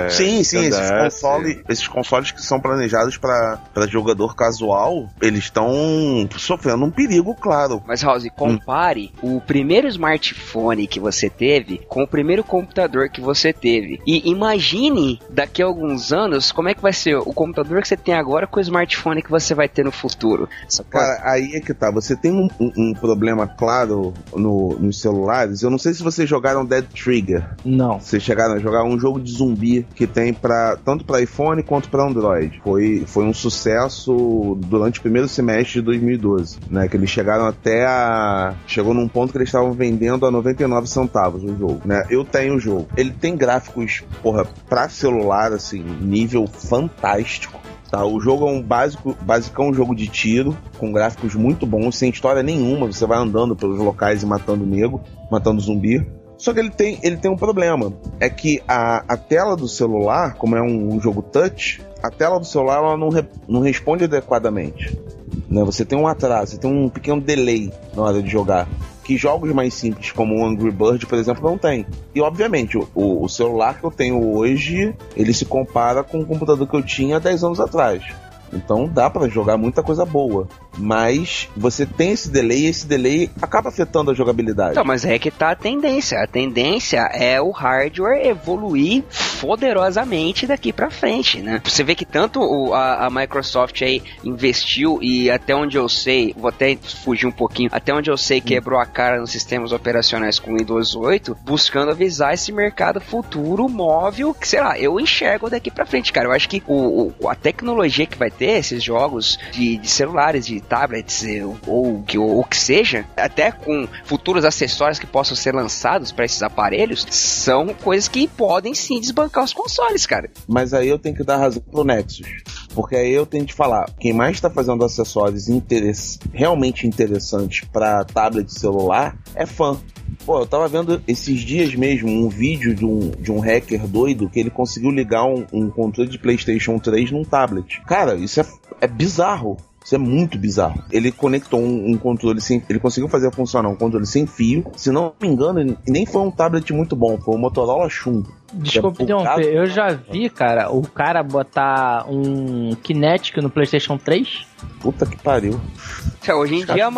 é, sim, sim, esses, 3DS? console, esses consoles que são planejados para jogador casual, eles estão sofrendo um perigo, claro. Mas, House, compare o primeiro smartphone que você teve com o primeiro computador que você teve. E imagine daqui a alguns anos como é que vai ser o computador que você tem agora com o smartphone que você vai ter no futuro. Cara, aí é que tá. Você tem um, um- um problema claro no- nos celulares. Eu não sei se vocês jogaram Dead Trigger. Não. Vocês chegaram a jogar um jogo de zumbi que tem para tanto para iPhone quanto para Android. Foi, foi um sucesso durante o primeiro semestre de 2012, né? Que eles chegaram até a chegou num ponto que eles estavam vendendo a 99 centavos o jogo, né? Eu tenho o jogo. Ele tem gráficos, porra, para celular assim, nível fantástico. Tá, o jogo é um básico, basicão jogo de tiro, com gráficos muito bons, sem história nenhuma. Você vai andando pelos locais e matando nego, matando zumbi. Só que ele tem, ele tem um problema. É que a, a tela do celular, como é um, um jogo touch, a tela do celular ela não, re- não responde adequadamente. Né? Você tem um atraso, você tem um pequeno delay na hora de jogar. Que jogos mais simples, como o Angry Bird, por exemplo, não tem. E obviamente, o, o celular que eu tenho hoje, ele se compara com o computador que eu tinha 10 anos atrás. Então dá pra jogar muita coisa boa. Mas você tem esse delay e esse delay acaba afetando a jogabilidade. Então, mas é que tá a tendência. A tendência é o hardware evoluir poderosamente daqui pra frente, né? Você vê que tanto o- a, a Microsoft aí investiu e até onde eu sei, vou até fugir um pouquinho, até onde eu sei quebrou a cara nos sistemas operacionais com o Windows 8, buscando avisar esse mercado futuro móvel, que sei lá, eu enxergo daqui pra frente, cara. Eu acho que o, o- a tecnologia que vai ter esses jogos de, de celulares, de tablets eh, ou ou, que seja, até com futuros acessórios que possam ser lançados para esses aparelhos, são coisas que podem sim desbancar os consoles, cara. Mas aí eu tenho que dar razão pro Nexus. Porque aí eu tenho que falar, quem mais está fazendo acessórios interess- realmente interessantes para tablet celular é fã. Pô, eu tava vendo esses dias mesmo um vídeo de um, de um hacker doido que ele conseguiu ligar um, um controle de PlayStation 3 num tablet. Cara, isso é, é bizarro. Isso é muito bizarro. Ele conectou um, um controle sem. Ele conseguiu fazer funcionar um controle sem fio. Se não me engano, ele nem foi um tablet muito bom. Foi um Motorola chumbo. Desculpa É, interromper, eu já vi, cara, o cara botar um Kinetic no PlayStation 3. Puta que pariu. Hoje em dia a,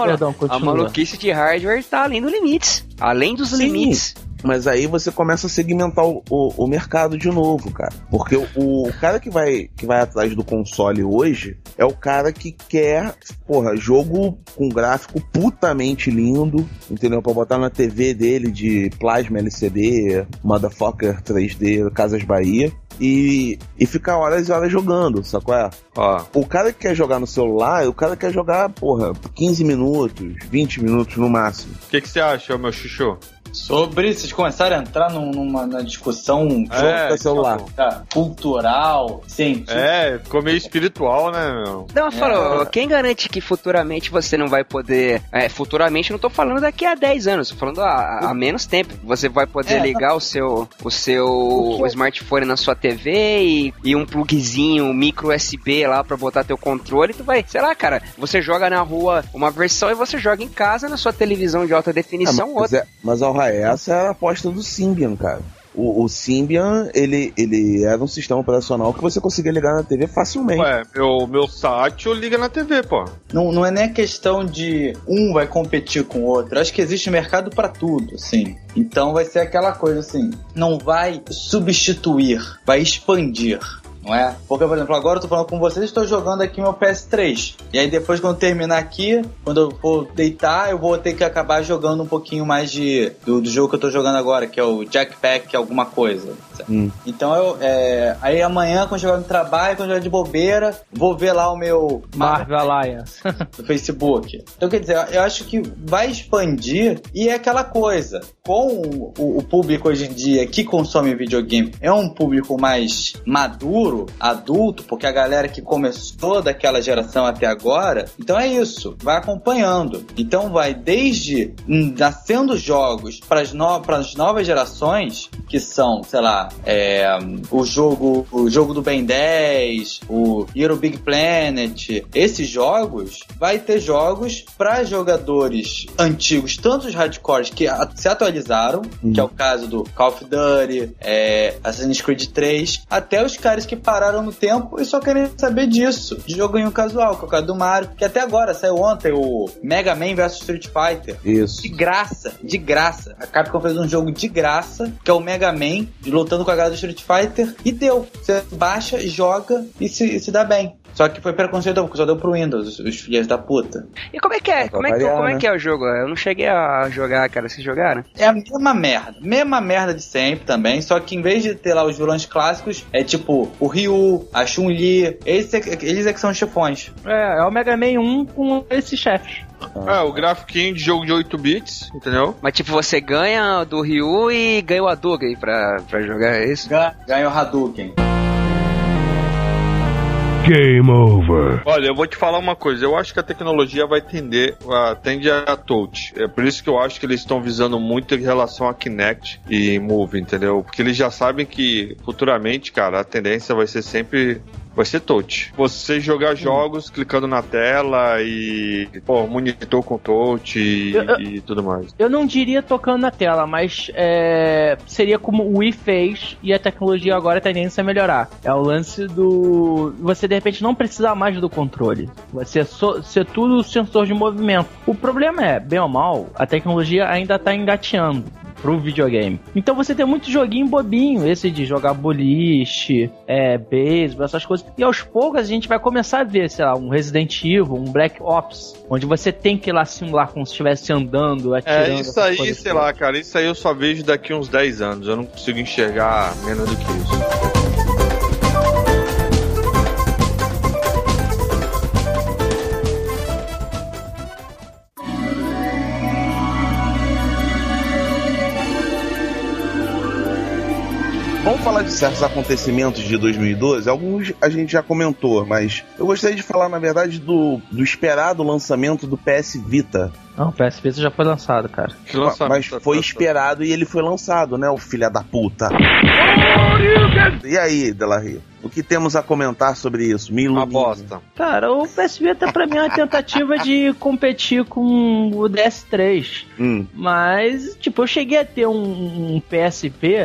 maluquice de hardware tá além dos limites. Além dos Sim. limites. Mas aí você começa a segmentar o, o, o mercado de novo, cara. Porque o, o cara que vai, que vai atrás do console hoje é o cara que quer, porra, jogo com gráfico putamente lindo, entendeu? Pra botar na TV dele de plasma LCD, Motherfucker 3D, Casas Bahia. E, e ficar horas e horas jogando, sacou? É? Ó, O cara que quer jogar no celular, o cara quer jogar, porra, 15 minutos, 20 minutos no máximo. o que, que você acha, meu chuchu? Sobre vocês começaram a entrar num- numa na discussão É, celular. tá, cultural, científica. É, ficou meio espiritual, né, meu? Não, falou, quem garante que futuramente você não vai poder. É, futuramente eu não tô falando daqui a 10 anos, tô falando a, a menos tempo. Você vai poder É, ligar o seu, o seu smartphone na sua TV e, e um plugzinho, um micro USB lá pra botar teu controle. Tu vai, sei lá, cara, você joga na rua uma versão e você joga em casa na sua televisão de alta Ah, definição mas, outra. é, mas ó, essa era a aposta do Symbian, cara. O, o Symbian, ele, ele era um sistema operacional que você conseguia ligar na TV facilmente. Ué, meu, meu Satchel liga na TV, pô. Não, não é nem a questão de um vai competir com o outro. Acho que existe mercado pra tudo, assim. Então vai ser aquela coisa assim, não vai substituir, vai expandir. Não é? Porque, por exemplo, agora eu tô falando com vocês, estou jogando aqui meu PS3. E aí depois, quando terminar aqui, quando eu for deitar, eu vou ter que acabar jogando um pouquinho mais de do, do jogo que eu tô jogando agora, que é o Jackpack alguma coisa. Hum. Então eu. É, aí amanhã, quando eu chegar no trabalho, quando eu chegar de bobeira, vou ver lá o meu Marvel Alliance. do Facebook. Então, quer dizer, eu acho que vai expandir e é aquela coisa. Com o, o público hoje em dia que consome videogame é um público mais maduro, futuro adulto, porque a galera que começou daquela geração até agora, então é isso, vai acompanhando. Então vai desde nascendo jogos para as no, novas gerações, que são, sei lá, é, o jogo o jogo do Ben 10, o Hero Big Planet, esses jogos, vai ter jogos para jogadores antigos, tanto os hardcores que se atualizaram, uhum. que é o caso do Call of Duty, é, Assassin's Creed 3, até os caras que pararam no tempo e só querem saber disso, de joguinho casual, que é o caso do Mario, que até agora saiu ontem o Mega Man vs Street Fighter. Isso. De graça, de graça. A Capcom fez um jogo de graça, que é o Mega Man, lutando com a galera do Street Fighter, e deu. Você baixa, joga e se, e se dá bem. Só que foi preconceituoso, porque só deu pro Windows, os filhos da puta. E como é que é? Como é, que, como é que é o jogo? Eu não cheguei a jogar, cara. Vocês jogaram? É a mesma merda. Mesma merda de sempre também, só que em vez de ter lá os vilões clássicos, é tipo o Ryu, a Chun-Li, eles, é, eles é que são chefões. É, é o Mega Man 1 com esses chefes. Ah, o grafiquinho de jogo de 8 bits, entendeu? Mas tipo, você ganha do Ryu e ganha o Hadouken pra, pra jogar, é isso? Ganha, ganha o Hadouken. Game over. Olha, eu vou te falar uma coisa. Eu acho que a tecnologia vai tender, a, tende a touch. É por isso que eu acho que eles estão visando muito em relação a Kinect e Move, entendeu? Porque eles já sabem que futuramente, cara, a tendência vai ser sempre vai ser touch. Você jogar jogos hum. clicando na tela e pô, monitor com touch e, eu, e, tudo mais. Eu não diria tocando na tela, mas é, seria como o Wii fez e a tecnologia agora a tendência a melhorar. É o lance do. Você de repente não precisar mais do controle. Vai ser, so, ser tudo sensor de movimento. O problema é, bem ou mal, a tecnologia ainda está engateando pro videogame. Então você tem muito joguinho bobinho, esse de jogar boliche, é, beisebol, essas coisas. E aos poucos a gente vai começar a ver, sei lá, um Resident Evil, um Black Ops, onde você tem que ir lá simular como se estivesse andando, atirando. É, isso aí, sei lá, cara, isso aí eu só vejo daqui uns 10 anos. Eu não consigo enxergar menos do que isso. Vamos falar de certos acontecimentos de 2012. Alguns a gente já comentou, mas eu gostaria de falar, na verdade, do, do esperado lançamento do PS Vita. Não, o PS Vita já foi lançado, cara. Mas foi esperado e ele foi lançado, né, o filho da puta. E aí, Delarry? O que temos a comentar sobre isso? Me ilumina. Uma bosta. Cara, o PS Vita pra mim é uma tentativa de competir com o DS3. Hum. Mas, tipo, eu cheguei a ter um, um PSP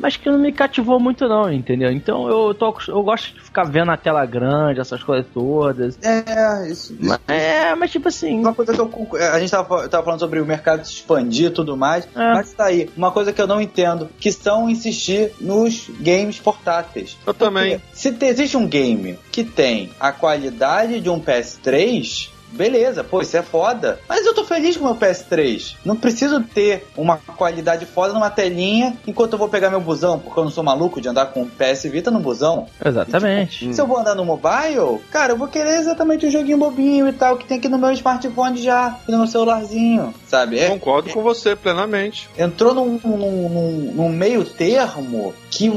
mas que não me cativou muito não, entendeu? Então eu, tô, eu gosto de ficar vendo a tela grande, essas coisas todas. É, isso. isso mas, é, mas tipo assim... Uma coisa que eu, a gente tava, tava falando sobre o mercado se expandir e tudo mais, é. mas tá aí, uma coisa que eu não entendo, que são insistir nos games portáteis. Eu Porque também. Se existe um game que tem a qualidade de um PS3 beleza, pô, isso é foda. Mas eu tô feliz com o meu PS3. Não preciso ter uma qualidade foda numa telinha enquanto eu vou pegar meu busão, porque eu não sou maluco de andar com o PS Vita no busão. Exatamente. E, tipo, se eu vou andar no mobile, cara, eu vou querer exatamente o um joguinho bobinho e tal que tem aqui no meu smartphone já, no meu celularzinho, sabe? É, Concordo é, com você plenamente. Entrou num, num, num, num, meio termo que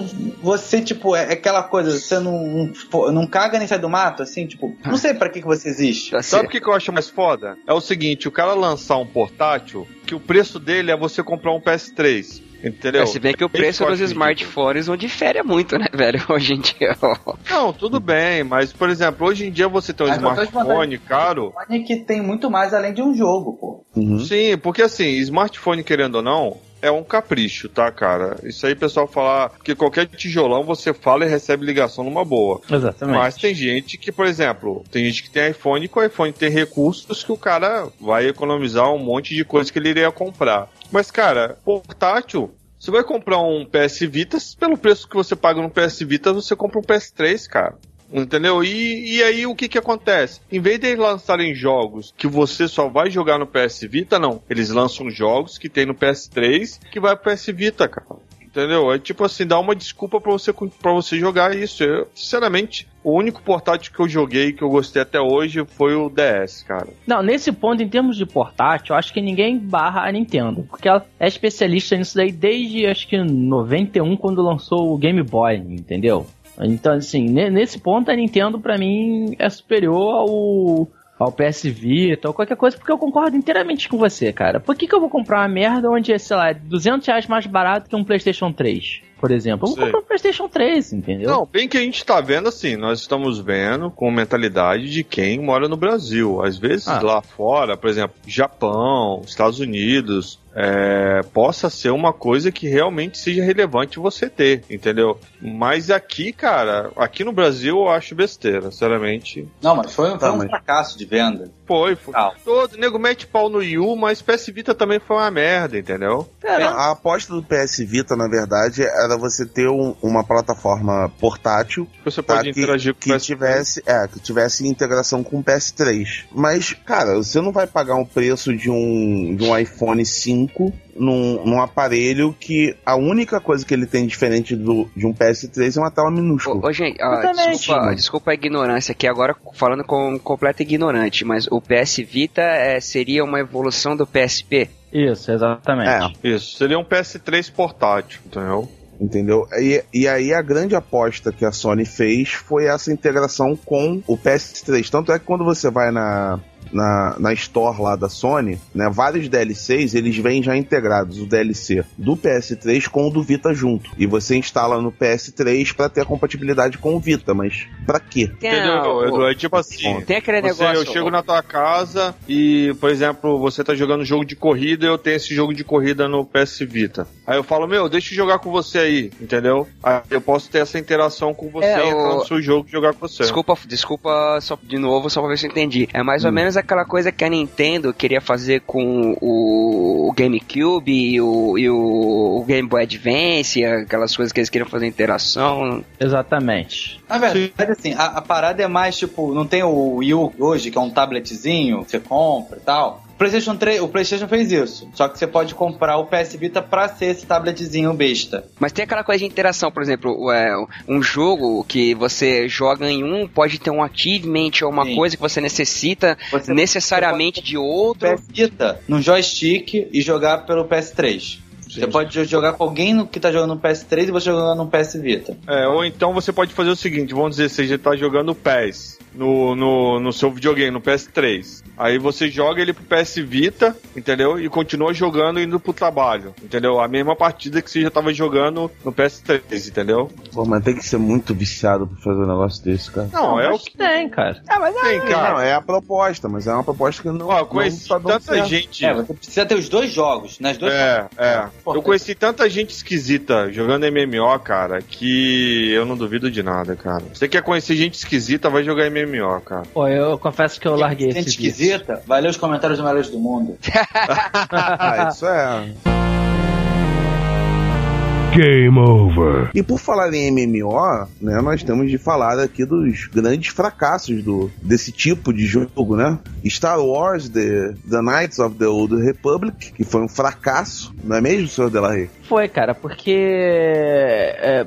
você, tipo, é aquela coisa, você não, não, não caga nem sai do mato, assim, tipo, não sei para que, que você existe. Sabe o que que eu acho mais foda? É o seguinte, o cara lançar um portátil que o preço dele é você comprar um PS3. Entendeu? Se bem que o preço dos smartphones não difere muito, né, velho? Hoje em dia. Não, tudo bem, mas, por exemplo, hoje em dia você tem um mas smartphone caro. Um que tem muito mais além de um jogo, pô. Uhum. Sim, porque assim, smartphone, querendo ou não, é um capricho, tá, cara? Isso aí, pessoal, falar que qualquer tijolão você fala e recebe ligação numa boa. Exatamente. Mas tem gente que, por exemplo, tem gente que tem iPhone e com o iPhone tem recursos que o cara vai economizar um monte de coisa que ele iria comprar. Mas, cara, portátil, você vai comprar um PS Vita, pelo preço que você paga no PS Vita, você compra um PS3, cara. Entendeu? E, e aí o que que acontece? Em vez de eles lançarem jogos que você só vai jogar no PS Vita, não. Eles lançam jogos que tem no PS3 que vai pro PS Vita, cara. Entendeu? É tipo assim, dá uma desculpa para você para você jogar isso. Eu, sinceramente, o único portátil que eu joguei que eu gostei até hoje foi o DS, cara. Não, nesse ponto, em termos de portátil, eu acho que ninguém barra a Nintendo. Porque ela é especialista nisso daí desde acho que 91, quando lançou o Game Boy, entendeu? Então, assim, nesse ponto a Nintendo, para mim, é superior ao ao PS Vita ou qualquer coisa, porque eu concordo inteiramente com você, cara. Por que, que eu vou comprar uma merda onde é, sei lá, 200 reais mais barato que um PlayStation 3? Por exemplo. Vamos comprar um PlayStation 3, entendeu? Não, bem que a gente tá vendo assim, nós estamos vendo com mentalidade de quem mora no Brasil. Às vezes ah. lá fora, por exemplo, Japão, Estados Unidos, é, possa ser uma coisa que realmente seja relevante você ter, entendeu? Mas aqui, cara, aqui no Brasil eu acho besteira, sinceramente. Não, mas foi, foi um mas... fracasso de venda. Foi, foi. Ah. Todo nego mete pau no Yu, mas PS Vita também foi uma merda, entendeu? É, a aposta do PS Vita, na verdade, era você ter um, uma plataforma portátil. Você pode tá, interagir que, com o PS3. tivesse, é, que tivesse integração com o PS3. Mas, cara, você não vai pagar um preço de um, de um iPhone 5 5 num, num, aparelho que a única coisa que ele tem diferente do, de um PS3 é uma tela minúscula. Ô, ô gente, ó, desculpa, desculpa, a ignorância aqui, agora falando com um completo ignorante, mas o PS Vita é, seria uma evolução do PSP? Isso, exatamente. É. Isso, seria um PS3 portátil, entendeu? entendeu? E, e aí a grande aposta que a Sony fez foi essa integração com o PS3. Tanto é que quando você vai na, na, na Store lá da Sony, né? Vários DLCs, eles vêm já integrados, o DLC do PS3 com o do Vita junto. E você instala no PS3 para ter a compatibilidade com o Vita, mas para quê? Entendeu, É tipo assim, tem aquele você, negócio... Eu chego na tua casa e, por exemplo, você tá jogando jogo de corrida e eu tenho esse jogo de corrida no PS Vita. Aí eu falo, meu, deixa eu jogar com você aí, entendeu? Aí eu posso ter essa interação com você é, o... no seu jogo e jogar com você. Desculpa, desculpa só, de novo, só pra ver se eu entendi. É mais hum. ou menos aquela coisa que a Nintendo queria fazer com o GameCube e o, e o Game Boy Advance, aquelas coisas que eles queriam fazer interação. Exatamente. Na verdade, assim, a, a, parada é mais tipo, não tem o Wii U hoje, que é um tabletzinho que você compra e tal. PlayStation 3, o PlayStation fez isso. Só que você pode comprar o PS Vita pra ser esse tabletzinho besta. Mas tem aquela coisa de interação, por exemplo, é, um jogo que você joga em um pode ter um achievement ou uma Sim. coisa que você necessita você, necessariamente de outro. PS Vita no joystick e jogar pelo PS3. Você pode jogar com alguém que tá jogando no PS3 e você jogando no PS Vita. É, ou então você pode fazer o seguinte, vamos dizer, você já tá jogando o PES no, no, no seu videogame, no PS3. Aí você joga ele pro PS Vita, entendeu? E continua jogando indo pro trabalho, entendeu? A mesma partida que você já tava jogando no PS3, entendeu? Pô, mas tem que ser muito viciado pra fazer um negócio desse, cara. Não, é o que tem, cara. É, mas tem, é, cara. Não, é a proposta, mas é uma proposta que não. Ó, conheci não tá tanta certo. gente. É, você precisa ter os dois jogos, né? Os dois é, jogos. é. Pô, eu conheci tanta gente esquisita jogando MMO, cara, que eu não duvido de nada, cara. Você quer conhecer gente esquisita, vai jogar MMO, cara. Pô, eu confesso que eu larguei gente esse esquisita, vai ler os comentários do Melhores do Mundo. ah, isso é. Game over. E por falar em MMO, né, nós temos de falar aqui dos grandes fracassos do, desse tipo de jogo, né? Star Wars The, The Knights of the Old Republic, que foi um fracasso, não é mesmo, senhor Delarey? Foi, cara, porque é,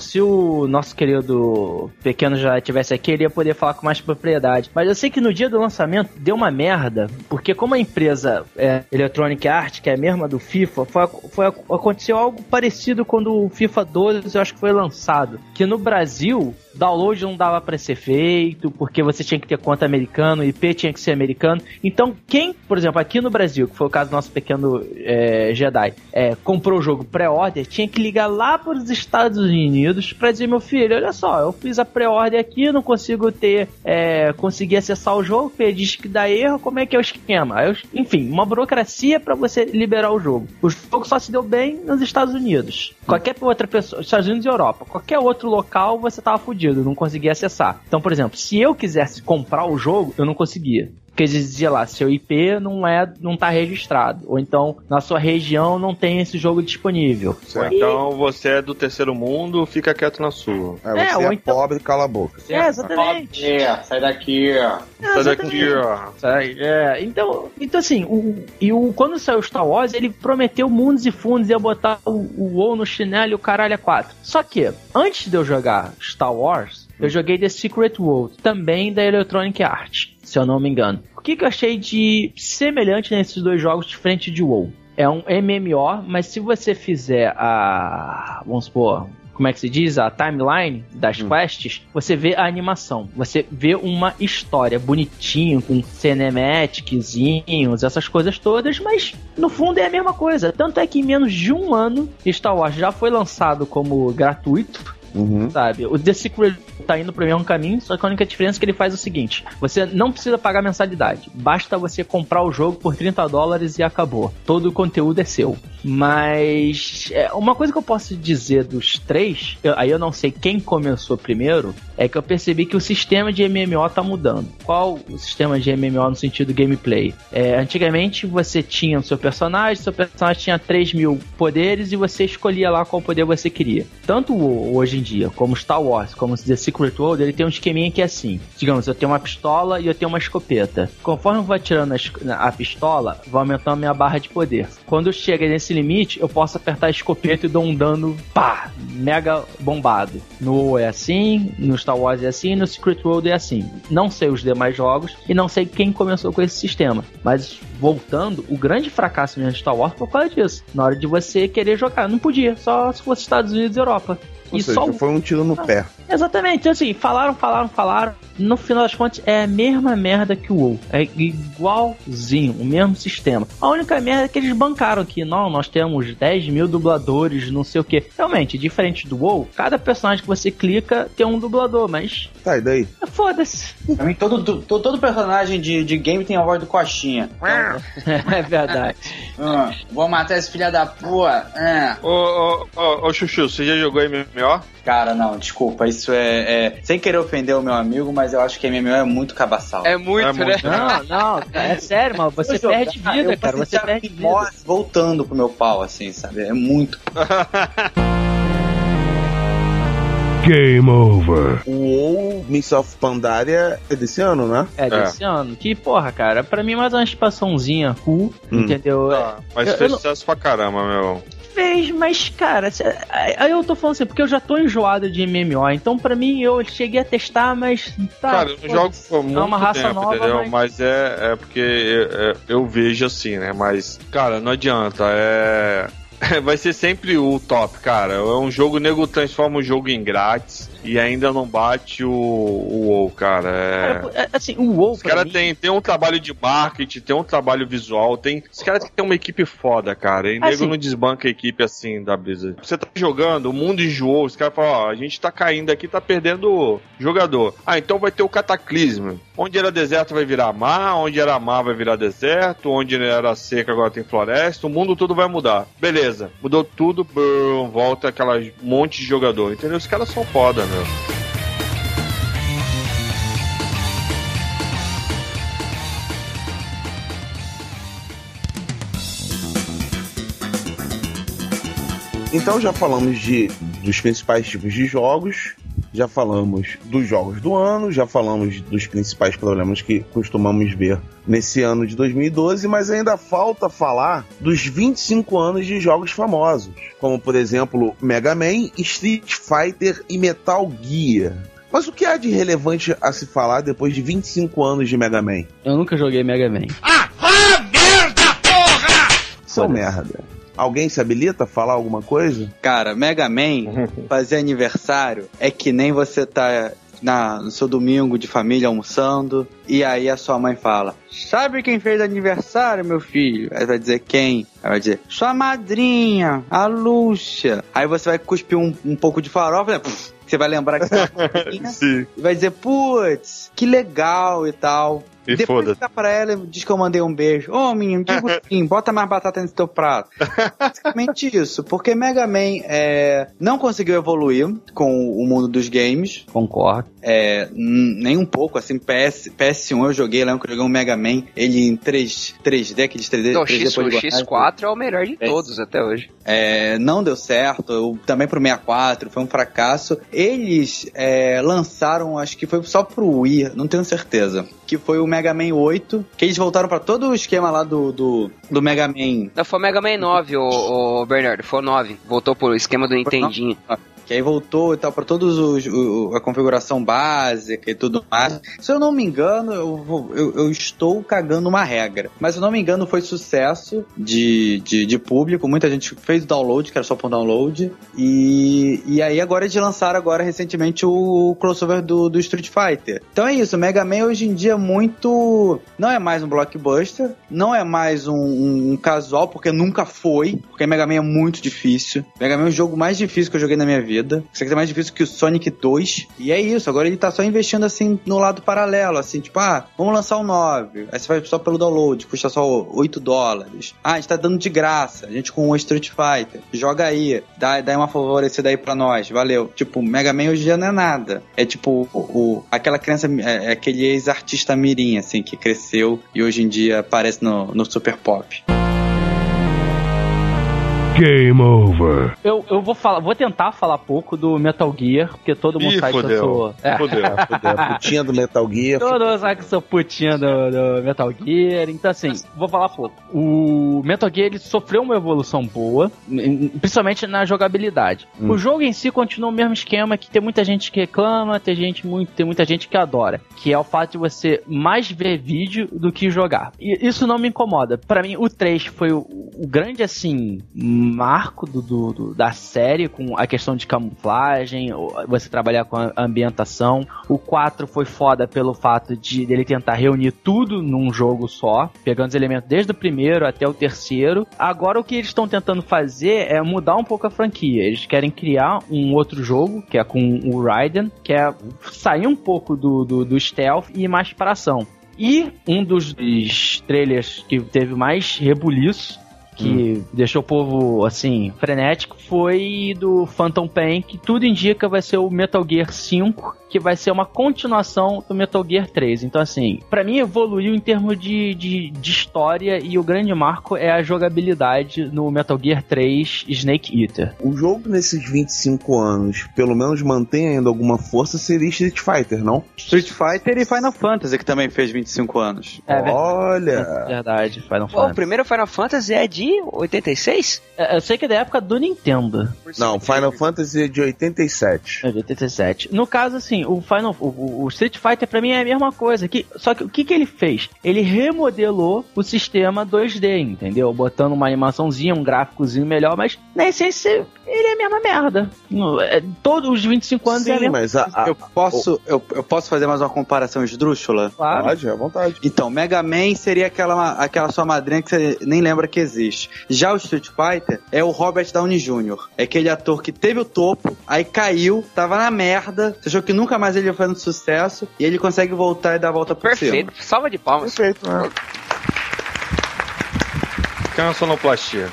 se o nosso querido pequeno já tivesse aqui, ele ia poder falar com mais propriedade. Mas eu sei que no dia do lançamento deu uma merda, porque como a empresa é, Electronic Arts, que é a mesma do FIFA, foi, foi, aconteceu algo parecido quando o FIFA 12, eu acho que foi lançado. Que no Brasil, download não dava para ser feito, porque você tinha que ter conta americana, o IP tinha que ser americano. Então, quem, por exemplo, aqui no Brasil, que foi o caso do nosso pequeno é, Jedi, é, comprou o jogo pré-order, tinha que ligar lá para os Estados Unidos para dizer, meu filho, olha só, eu fiz a pré-order aqui, não consigo ter, é, conseguir acessar o jogo, porque diz que dá erro, como é que é o esquema? Eu, enfim, uma burocracia para você liberar o jogo. O jogo só se deu bem nos Estados Unidos. Qualquer outra pessoa, Estados Unidos e Europa, qualquer outro local você tava fudido, não conseguia acessar. Então, por exemplo, se eu quisesse comprar o jogo, eu não conseguia. Porque dizia lá, seu IP não é, não tá registrado. Ou então, na sua região não tem esse jogo disponível. E... Então você é do terceiro mundo, fica quieto na sua. É, é você é, é então... pobre, cala a boca. É, exatamente. É, sai daqui, ó. É, sai daqui, ó. Sai, é, então, então assim, o, e o, quando saiu o Star Wars, ele prometeu mundos e fundos, ia botar o, o WoW no chinelo e o caralho a quatro. Só que, antes de eu jogar Star Wars, eu joguei The Secret World, também da Electronic Arts se eu não me engano. O que, que eu achei de semelhante nesses dois jogos de frente de WoW? É um MMO, mas se você fizer a. Vamos supor. como é que se diz, a timeline das Hum. quests, você vê a animação. Você vê uma história bonitinho, com cinematiczinhos, essas coisas todas, mas no fundo é a mesma coisa. Tanto é que em menos de um ano, Star Wars já foi lançado como gratuito, Uhum. sabe? O The Secret tá indo pro mesmo caminho, só que a única diferença é que ele faz o seguinte: você não precisa pagar mensalidade, basta você comprar o jogo por 30 dólares e acabou. Todo o conteúdo é seu. Mas é, uma coisa que eu posso dizer dos três, eu- aí eu não sei quem começou primeiro, é que eu percebi que o sistema de MMO tá mudando. Qual o sistema de MMO no sentido gameplay? É, antigamente você tinha o seu personagem, seu personagem tinha 3 mil poderes e você escolhia lá qual poder você queria. Tanto hoje em dia, como Star Wars, como The Secret World, ele tem um esqueminha que é assim. Digamos, eu tenho uma pistola e eu tenho uma escopeta. Conforme eu vou atirando a, pistola, vai aumentando a minha barra de poder. Quando chega nesse limite, eu posso apertar a escopeta e dou um dano, pá, mega bombado. No é assim, no Star Wars é assim, no Secret World é assim. Não sei os demais jogos e não sei quem começou com esse sistema. Mas voltando, o grande fracasso mesmo de Star Wars foi por causa disso. Na hora de você querer jogar, não podia, só se fosse Estados Unidos e Europa. Ou e seja, só foi um tiro no pé. Exatamente, então, assim, falaram, falaram, falaram. No final das contas, é a mesma merda que o WoW. É igualzinho, o mesmo sistema. A única merda é que eles bancaram aqui. Não, nós temos 10 mil dubladores, não sei o que. Realmente, diferente do WoW, cada personagem que você clica tem um dublador, mas Tá, e daí? foda-se. Pra mim, todo, todo, todo personagem de, de game tem a voz do Coxinha. é verdade. Ah, vou matar esse filho da puta. Ah. Ô, ô, ô, ô, Chuchu, você já jogou MMO? Cara, não, desculpa. Isso é, é- Sem querer ofender o meu amigo, mas eu acho que MMO é muito cabaçal. É muito, É né? muito. Não, não, é sério, mano. Você jogar, perde vida, eu cara. Você perde de vida. voltando pro meu pau, assim, sabe? É muito. Game over. O WoW Miss of Pandaria é desse ano, né? É desse ano. Que, porra, cara, pra mim mais uma expansãozinha cool, Hum. entendeu? Tá, mas Eu- eu fez não- sucesso pra caramba, meu. Fez, mas, cara, aí eu tô falando assim, porque eu já tô enjoado de MMO, então pra mim eu cheguei a testar, mas. Tá, Cara, eu não jogo por muito É uma raça tempo, nova, entendeu? mas- Mas, é, é porque eu, é- eu vejo assim, né? Mas, cara, não adianta. É. Vai ser sempre o top, cara. É um jogo, nego transforma o jogo em grátis e ainda não bate o, o WoW, cara. É... Cara, é, assim, o WoW, Os caras mim, têm tem um trabalho de marketing, tem um trabalho visual, tem. Os caras têm uma equipe foda, cara. E nego Assim. não desbanca a equipe assim da Blizzard. Você tá jogando, o mundo enjoou, os caras falam, ó, a gente tá caindo aqui, tá perdendo jogador. Ah, então vai ter o cataclismo. Onde era deserto vai virar mar, onde era mar vai virar deserto, onde era seca agora tem floresta, o mundo todo vai mudar. Beleza, mudou tudo, brum, volta aquela monte de jogador, entendeu? Os caras são foda, Então já falamos de, dos principais tipos de jogos, já falamos dos jogos do ano, já falamos dos principais problemas que costumamos ver nesse ano de 2012, mas ainda falta falar dos 25 anos de jogos famosos, como por exemplo Mega Man, Street Fighter e Metal Gear. Mas o que há de relevante a se falar depois de 25 anos de Mega Man? eu nunca joguei Mega Man. Isso é uma Foda-se. merda. Alguém se habilita a falar alguma coisa? Cara, Mega Man fazer aniversário é que nem você tá na, no seu domingo de família almoçando e aí a sua mãe fala: Sabe quem fez aniversário, meu filho? Aí vai dizer quem? Aí vai dizer: Sua madrinha, a Lúcia. Aí você vai cuspir um, um pouco de farofa, né? Você vai lembrar que você Sim. e vai dizer: Putz, que legal e tal. E Depois foda-se. liga pra ela e diz que eu mandei um beijo. Ô, menino, digo sim, bota mais batata nesse teu prato. Basicamente isso, porque Mega Man é, não conseguiu evoluir com o mundo dos games, Concordo. é, nem um pouco, assim, PS, PS1 eu joguei, lembro que eu joguei um Mega Man, ele em 3, 3D, aqueles 3D, Não, o 3D X, o poligonais, X4 é o melhor de É. todos até hoje. é, não deu certo, eu, também pro 64, foi um fracasso. Eles é, lançaram, acho que foi só pro Wii, não tenho certeza, que foi o Mega Man 8, que eles voltaram pra todo o esquema lá do, do, do Mega Man Não, foi o Mega Man 9, o, o Bernardo, foi o 9. Voltou pro esquema do Nintendinho. Que aí voltou e tal para todos os o, a configuração básica e tudo mais. Se eu não me engano, eu, eu, eu, estou cagando uma regra. Mas se eu não me engano, foi sucesso de, de, de público. Muita gente fez o download, que era só por download. E, e aí agora eles lançaram agora recentemente o crossover do, do Street Fighter. Então é isso, Mega Man hoje em dia é muito. Não é mais um blockbuster, não é mais um, um, um casual, porque nunca foi. Porque Mega Man é muito difícil. Mega Man é o jogo mais difícil que eu joguei na minha vida. Isso aqui é mais difícil que o Sonic 2. E é isso, agora ele tá só investindo assim no lado paralelo, assim, tipo, ah, vamos lançar o 9. Aí você vai só pelo download, custa só 8 dólares. Ah, a gente tá dando de graça, a gente com o Street Fighter. Joga aí, dá, dá uma favorecida aí pra nós, valeu. Tipo, Mega Man hoje já não é nada. É tipo, o, o aquela criança, é, é aquele ex-artista mirim, assim, que cresceu e hoje em dia aparece no, no Super Pop. Game over. Eu, eu vou falar, vou tentar falar pouco do Metal Gear, porque todo mundo Ih, sabe fodeu. que eu sou. É. Fudeu. A putinha do Metal Gear. Todo mundo sabe que eu sou putinha do, do Metal Gear, então assim, vou falar pouco. O Metal Gear ele sofreu uma evolução boa, principalmente na jogabilidade. O jogo em si continua o mesmo esquema que tem muita gente que reclama, tem gente muito, tem muita gente que adora, que é o fato de você mais ver vídeo do que jogar. E isso não me incomoda. Pra mim, o 3 foi o, o grande assim marco do, do- do- da série com a questão de camuflagem, você trabalhar com a ambientação. O 4 foi foda pelo fato de ele tentar reunir tudo num jogo só, pegando os elementos desde o primeiro até o terceiro. Agora o que eles estão tentando fazer é mudar um pouco a franquia. Eles querem criar um outro jogo, que é com o Raiden, que é sair um pouco do, do, do stealth e ir mais para ação. E um dos trailers que teve mais rebuliço que deixou o povo assim frenético foi do Phantom Pain, que tudo indica vai ser o Metal Gear 5, que vai ser uma continuação do Metal Gear 3. Então assim, pra mim evoluiu em termos de, de, de história e o grande marco é a jogabilidade no Metal Gear 3 Snake Eater. O jogo nesses 25 anos, pelo menos mantém ainda alguma força, seria Street Fighter, não? Street Fighter e Final Fantasy, que também fez 25 anos. É verdade. Olha! Verdade, Final Pô, o Fantasy. primeiro Final Fantasy é de 86? É, Eu sei que é da época do Nintendo. Não, Final Fantasy é de 87. É de 87. No caso, assim, o Final, o, o Street Fighter pra mim é a mesma coisa. Que, só que o que, que ele fez? Ele remodelou o sistema 2D, entendeu? Botando uma animaçãozinha, um gráficozinho melhor, mas na essência ele é a mesma merda. No- é, todos os 25 anos é Sim, mesma mas a, a- Eu posso, eu, eu posso fazer mais uma comparação esdrúxula? claro. Pode, à vontade. Então, Mega Man seria aquela, aquela sua madrinha que você nem lembra que existe. Já o Street Fighter é o Robert Downey Jr. É aquele ator que teve o topo, aí caiu, tava na merda, você achou que nunca mais ele ia fazendo sucesso, e ele consegue voltar e dar a volta por cima. Perfeito. Salva de palmas. Perfeito, né? É uma sonoplastia.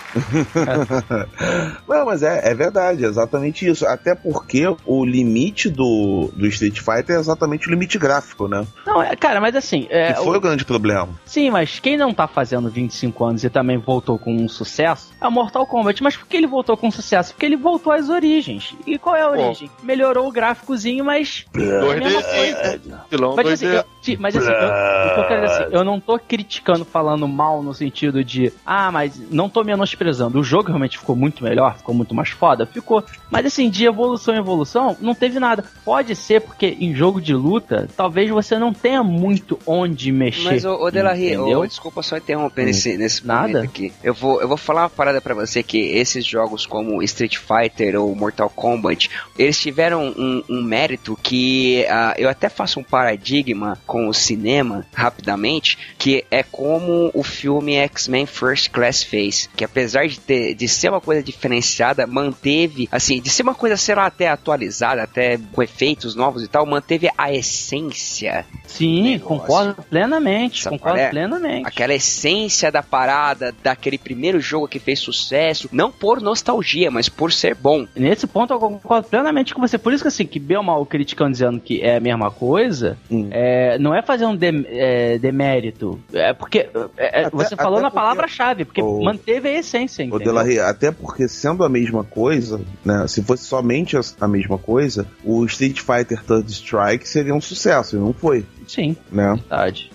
Não, mas é, é verdade, é exatamente isso. Até porque o limite do, do Street Fighter é exatamente o limite gráfico, né? Não, é, cara, mas assim. É, que foi o grande problema. Sim, mas quem não tá fazendo 25 anos e também voltou com um sucesso é o Mortal Kombat. Mas por que ele voltou com sucesso? Porque ele voltou às origens. E qual é a origem? Melhorou o gráficozinho, mas. É a mesma 2D. coisa. Vilão Mas assim, 2D. eu, ti- mas assim, eu, eu dizer assim, eu não tô criticando, falando mal no sentido de, ah, mas não tô menosprezando. O jogo realmente ficou muito melhor, ficou muito mais foda, ficou. Mas assim, de evolução em evolução, não teve nada. Pode ser porque em jogo de luta, talvez você não tenha muito onde mexer. Mas, ô, ô desculpa só interromper nesse, nesse Nada. momento aqui. Eu vou, eu vou falar uma parada pra você que esses jogos como Street Fighter ou Mortal Kombat, eles tiveram um, um mérito que ah, eu até faço um paradigma com o cinema, rapidamente, que é como o filme X-Men First Class fez, que apesar de, ter, de ser uma coisa diferenciada, manteve, assim, de ser uma coisa, sei lá, até atualizada, até com efeitos novos e tal, manteve a essência Sim, concordo plenamente. Sabe concordo é? plenamente. aquela essência da parada, daquele primeiro jogo que fez sucesso, não por nostalgia, mas por ser bom. Nesse ponto eu concordo plenamente com você. Por isso que assim, que bem ou mal criticando dizendo que é a mesma coisa, Hum. é, não é fazer um dem- é, demérito. É porque é, é, Até- você falou na palavra-chave, porque Ô- manteve a essência? Delarry, até porque sendo a mesma coisa, né? Se fosse somente a, a mesma coisa, o Street Fighter Third Strike seria um sucesso, e não foi, Sim, né? verdade.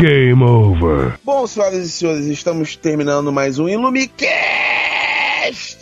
Game over. Bom, senhoras e senhores, estamos terminando mais um Ilumicast!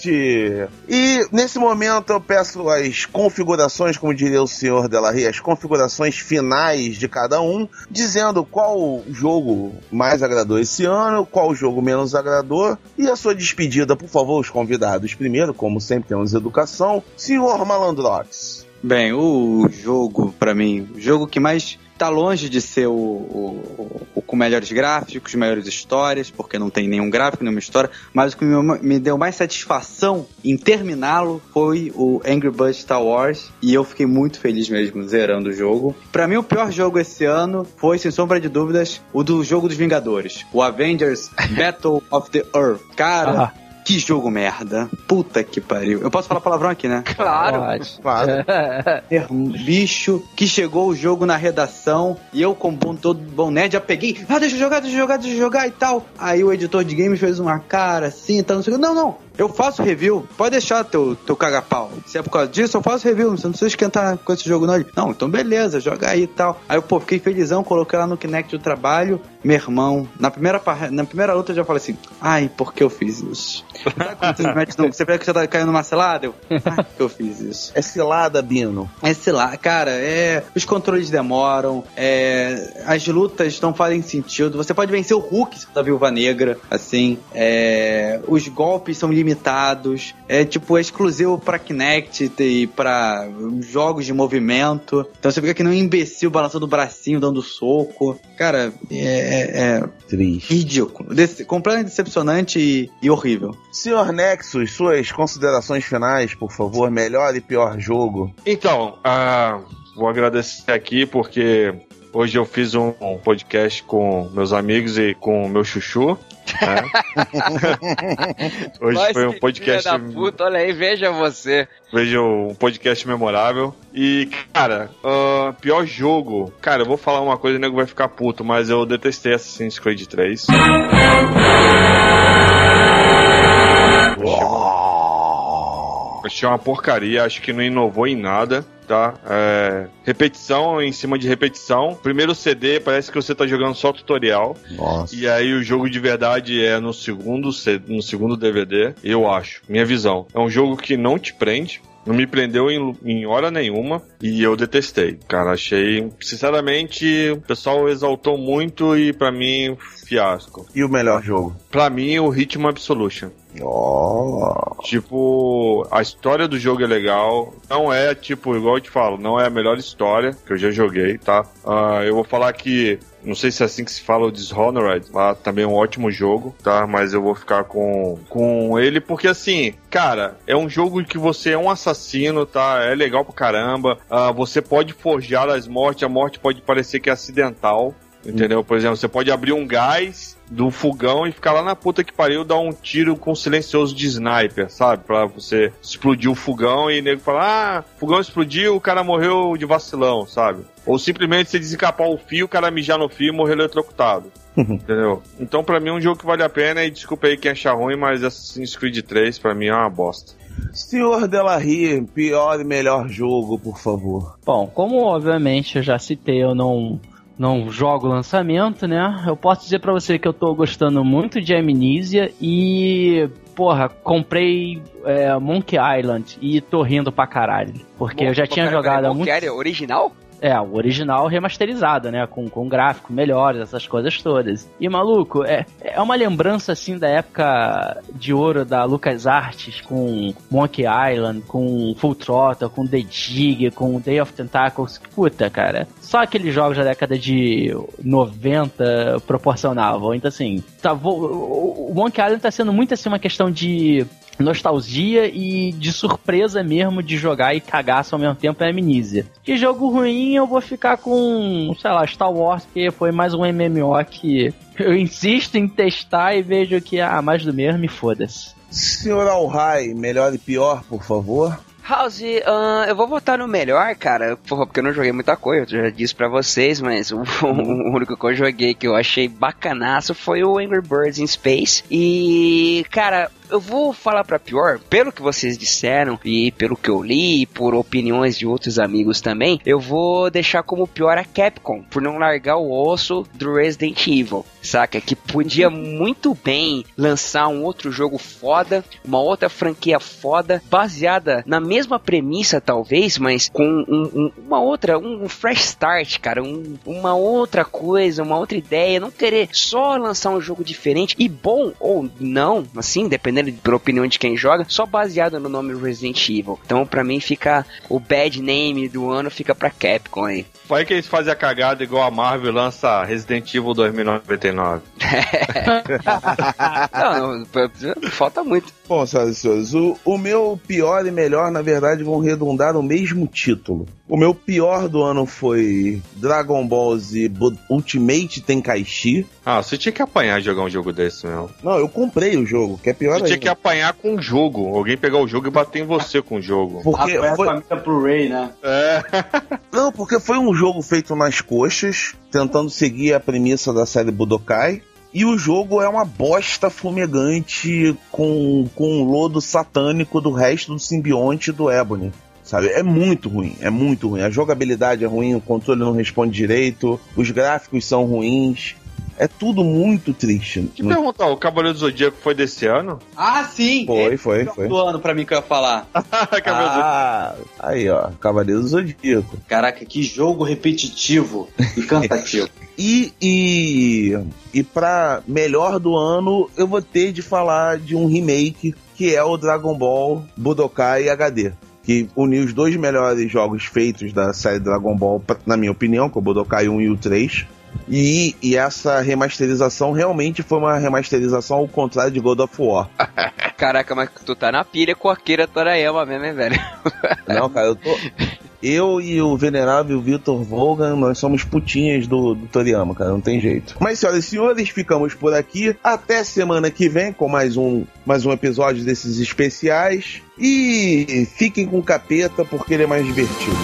E nesse momento eu peço as configurações, como diria o senhor Delarry, as configurações finais de cada um, dizendo qual jogo mais agradou esse ano, qual jogo menos agradou, e a sua despedida, por favor, os convidados. Primeiro, como sempre temos educação, senhor Malandrox. Bem, o jogo, para mim, o jogo que mais tá longe de ser o, o, o, com melhores gráficos, melhores histórias, porque não tem nenhum gráfico, nenhuma história, mas o que me, me deu mais satisfação em terminá-lo foi o Angry Birds Star Wars, e eu fiquei muito feliz mesmo zerando o jogo. Para mim, o pior jogo esse ano foi, sem sombra de dúvidas, o do jogo dos Vingadores, o Avengers Battle of the Earth. Cara, ah. Que jogo merda. Puta que pariu. Eu posso falar palavrão aqui, né? Claro. Claro. É um bicho que chegou o jogo na redação e eu, como bom, todo bom nerd, já peguei. Ah, deixa eu jogar, deixa eu jogar, deixa eu jogar e tal. Aí o editor de games fez uma cara assim, tá, não sei o que. Não, não. Eu faço review, pode deixar teu, teu caga-pau. Se é por causa disso, eu faço review. Você não precisa esquentar com esse jogo, não. Ele, não, então beleza, joga aí e tal. Aí eu, pô, fiquei felizão, coloquei lá no Kinect do trabalho. Meu irmão, na primeira, na primeira luta eu já falei assim: ai, por que eu fiz isso? você vê que você tá caindo numa cilada? Eu, ai, por que eu fiz isso? É cilada, Bino. É cilada, cara, é. Os controles demoram, é. As lutas não fazem sentido. Você pode vencer o Hulk da Viúva Negra, assim. É. Os golpes são limitados é tipo é exclusivo para Kinect e para jogos de movimento. Então você fica que nem um imbecil balançando o bracinho, dando soco. Cara, é, é, é Triste. ridículo. Desse, completamente decepcionante e, e horrível. Senhor Nexus, suas considerações finais, por favor, melhor e pior jogo. Então, uh, vou agradecer aqui porque Hoje eu fiz um, podcast com meus amigos e com o meu chuchu. Né? Hoje foi um podcast. Da puta, olha aí, veja você. Veja um podcast memorável. E, cara, uh, pior jogo. Cara, eu vou falar uma coisa e o nego vai ficar puto, mas eu detestei Assassin's Creed 3. Achei uma porcaria, acho que não inovou em nada tá? É, repetição em cima de repetição. Primeiro CD parece que você tá jogando só tutorial. Nossa. E aí o jogo de verdade é no segundo, no segundo DVD, eu acho. Minha visão. É um jogo que não te prende. Não me prendeu em, em hora nenhuma e eu detestei. Cara, achei. Sinceramente, o pessoal exaltou muito e para mim, fiasco. E o melhor jogo? Para mim, o Ritmo Absolution. Oh. Tipo, a história do jogo é legal. Não é, tipo, igual eu te falo, não é a melhor história que eu já joguei, tá? Uh, eu vou falar que não sei se é assim que se fala o Dishonored, lá também é um ótimo jogo, tá? Mas eu vou ficar com, com ele porque, assim, cara, é um jogo que você é um assassino, tá? É legal pra caramba. Uh, você pode forjar as mortes, a morte pode parecer que é acidental, entendeu? Por exemplo, você pode abrir um gás do fogão e ficar lá na puta que pariu dar um tiro com silencioso de sniper, sabe? Pra você explodir o fogão e nego falar, ah, fogão explodiu, o cara morreu de vacilão, sabe? Ou simplesmente você desencapar o fio, o cara mijar no fio e morrer eletrocutado. Entendeu? Então, pra mim, é um jogo que vale a pena. E desculpa aí quem achar ruim, mas Assassin's Creed 3 pra mim é uma bosta. Senhor Delarry, pior e melhor jogo, por favor. Bom, como obviamente eu já citei, eu não não jogo lançamento, né? Eu posso dizer para você que eu tô gostando muito de Amnesia e porra, comprei é, Monkey Island e tô rindo pra caralho. Porque eu já tinha jogado há muito. original? É, o original remasterizado, né? Com, com gráfico melhores, essas coisas todas. E maluco, é, é uma lembrança assim da época de ouro da Lucas Arts com Monkey Island, com Full Throttle, com The Dig, com Day of Tentacles. Puta, cara. Só aqueles jogos da década de 90 proporcionavam. Então, assim, tá, o Monkey Island tá sendo muito assim uma questão de nostalgia e de surpresa mesmo de jogar e cagaço ao mesmo tempo é amnísia. De jogo ruim eu vou ficar com, sei lá, Star Wars, que foi mais um MMO que eu insisto em testar e vejo que, ah, mais do mesmo e foda-se. Senhor Alhai, melhor e pior, por favor? House, uh, eu vou votar no melhor, cara, porque eu não joguei muita coisa, eu já disse pra vocês, mas o, o, único que eu joguei que eu achei bacanaço foi o Angry Birds in Space. E, cara, eu vou falar para pior, pelo que vocês disseram e pelo que eu li, por opiniões de outros amigos também, eu vou deixar como pior a Capcom, por não largar o osso do Resident Evil, saca? Que podia muito bem lançar um outro jogo foda, uma outra franquia foda, baseada na mesma premissa, talvez, mas com um, um, uma outra, um fresh start, cara, um, uma outra coisa, uma outra ideia, não querer só lançar um jogo diferente e bom ou não, assim, dependendo pela opinião de quem joga, só baseado no nome Resident Evil. Então, para mim, fica o bad name do ano fica pra Capcom aí. Vai que eles fazem a cagada igual a Marvel lança Resident Evil 2099. não, não, falta muito. Bom, senhoras e senhores, o, o meu pior e melhor, na verdade, vão redundar o mesmo título. O meu pior do ano foi Dragon Ball Z Ultimate Tenkaichi. Ah, você tinha que apanhar jogar um jogo desse, meu. Não, eu comprei o jogo, que é pior Você tinha que apanhar com o jogo. Alguém pegar o jogo e bater em você com o jogo. Porque Apanhar foi... a família pro Ray, né? É. Não, porque foi um jogo feito nas coxas, tentando seguir a premissa da série Budokai. E o jogo é uma bosta fumegante com, com um lodo satânico do resto do simbionte do Ebony. Sabe? É muito ruim, é muito ruim. A jogabilidade é ruim, o controle não responde direito, os gráficos são ruins. É tudo muito triste. Te perguntar, o Cavaleiro do Zodíaco foi desse ano? Ah, sim! Foi, foi, foi. do ano pra mim que eu ia falar. ah, aí, ó, Cavaleiro do Zodíaco. Caraca, que jogo repetitivo e cansativo. e, e, e pra melhor do ano, eu vou ter de falar de um remake que é o Dragon Ball Budokai HD que uniu os dois melhores jogos feitos da série Dragon Ball, na minha opinião, que é o Budokai 1 e o 3. E, e, essa remasterização realmente foi uma remasterização ao contrário de God of War. Caraca, mas tu tá na pilha com a Akira Torayama mesmo, hein, velho? Não, cara, eu tô. Eu e o venerável Victor Volgan, nós somos putinhas do, do Toriyama, cara, não tem jeito. Mas, senhoras e senhores, ficamos por aqui. Até semana que vem com mais um, mais um episódio desses especiais. E fiquem com o capeta porque ele é mais divertido.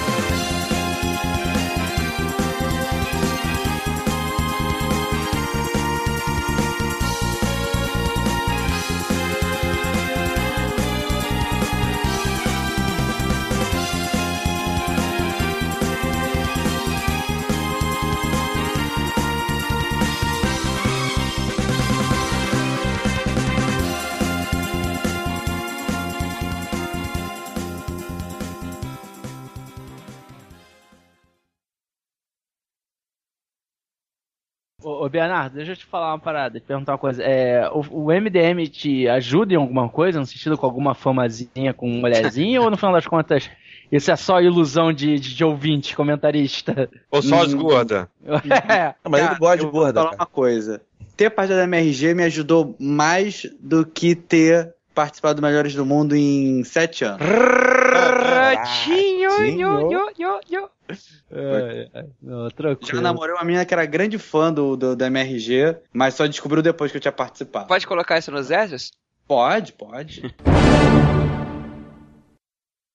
Ô, Bernardo, deixa eu te falar uma parada, te perguntar uma coisa. É, o, o, MDM te ajuda em alguma coisa, no sentido com alguma famazinha, com mulherzinha, ou no final das contas isso é só ilusão de, de, de ouvinte, comentarista? Ou só as gordas? é, mas ele gosta de gorda. Vou falar uma coisa. Ter partido da MRG me ajudou mais do que ter participado do Melhores do Mundo em sete anos. Ratinho, yo, yo, yo, yo. É, é, não, Já namorei uma menina que era grande fã do, do, do MRG, mas só descobriu depois que eu tinha participado. Pode colocar isso nos extras? Pode, pode.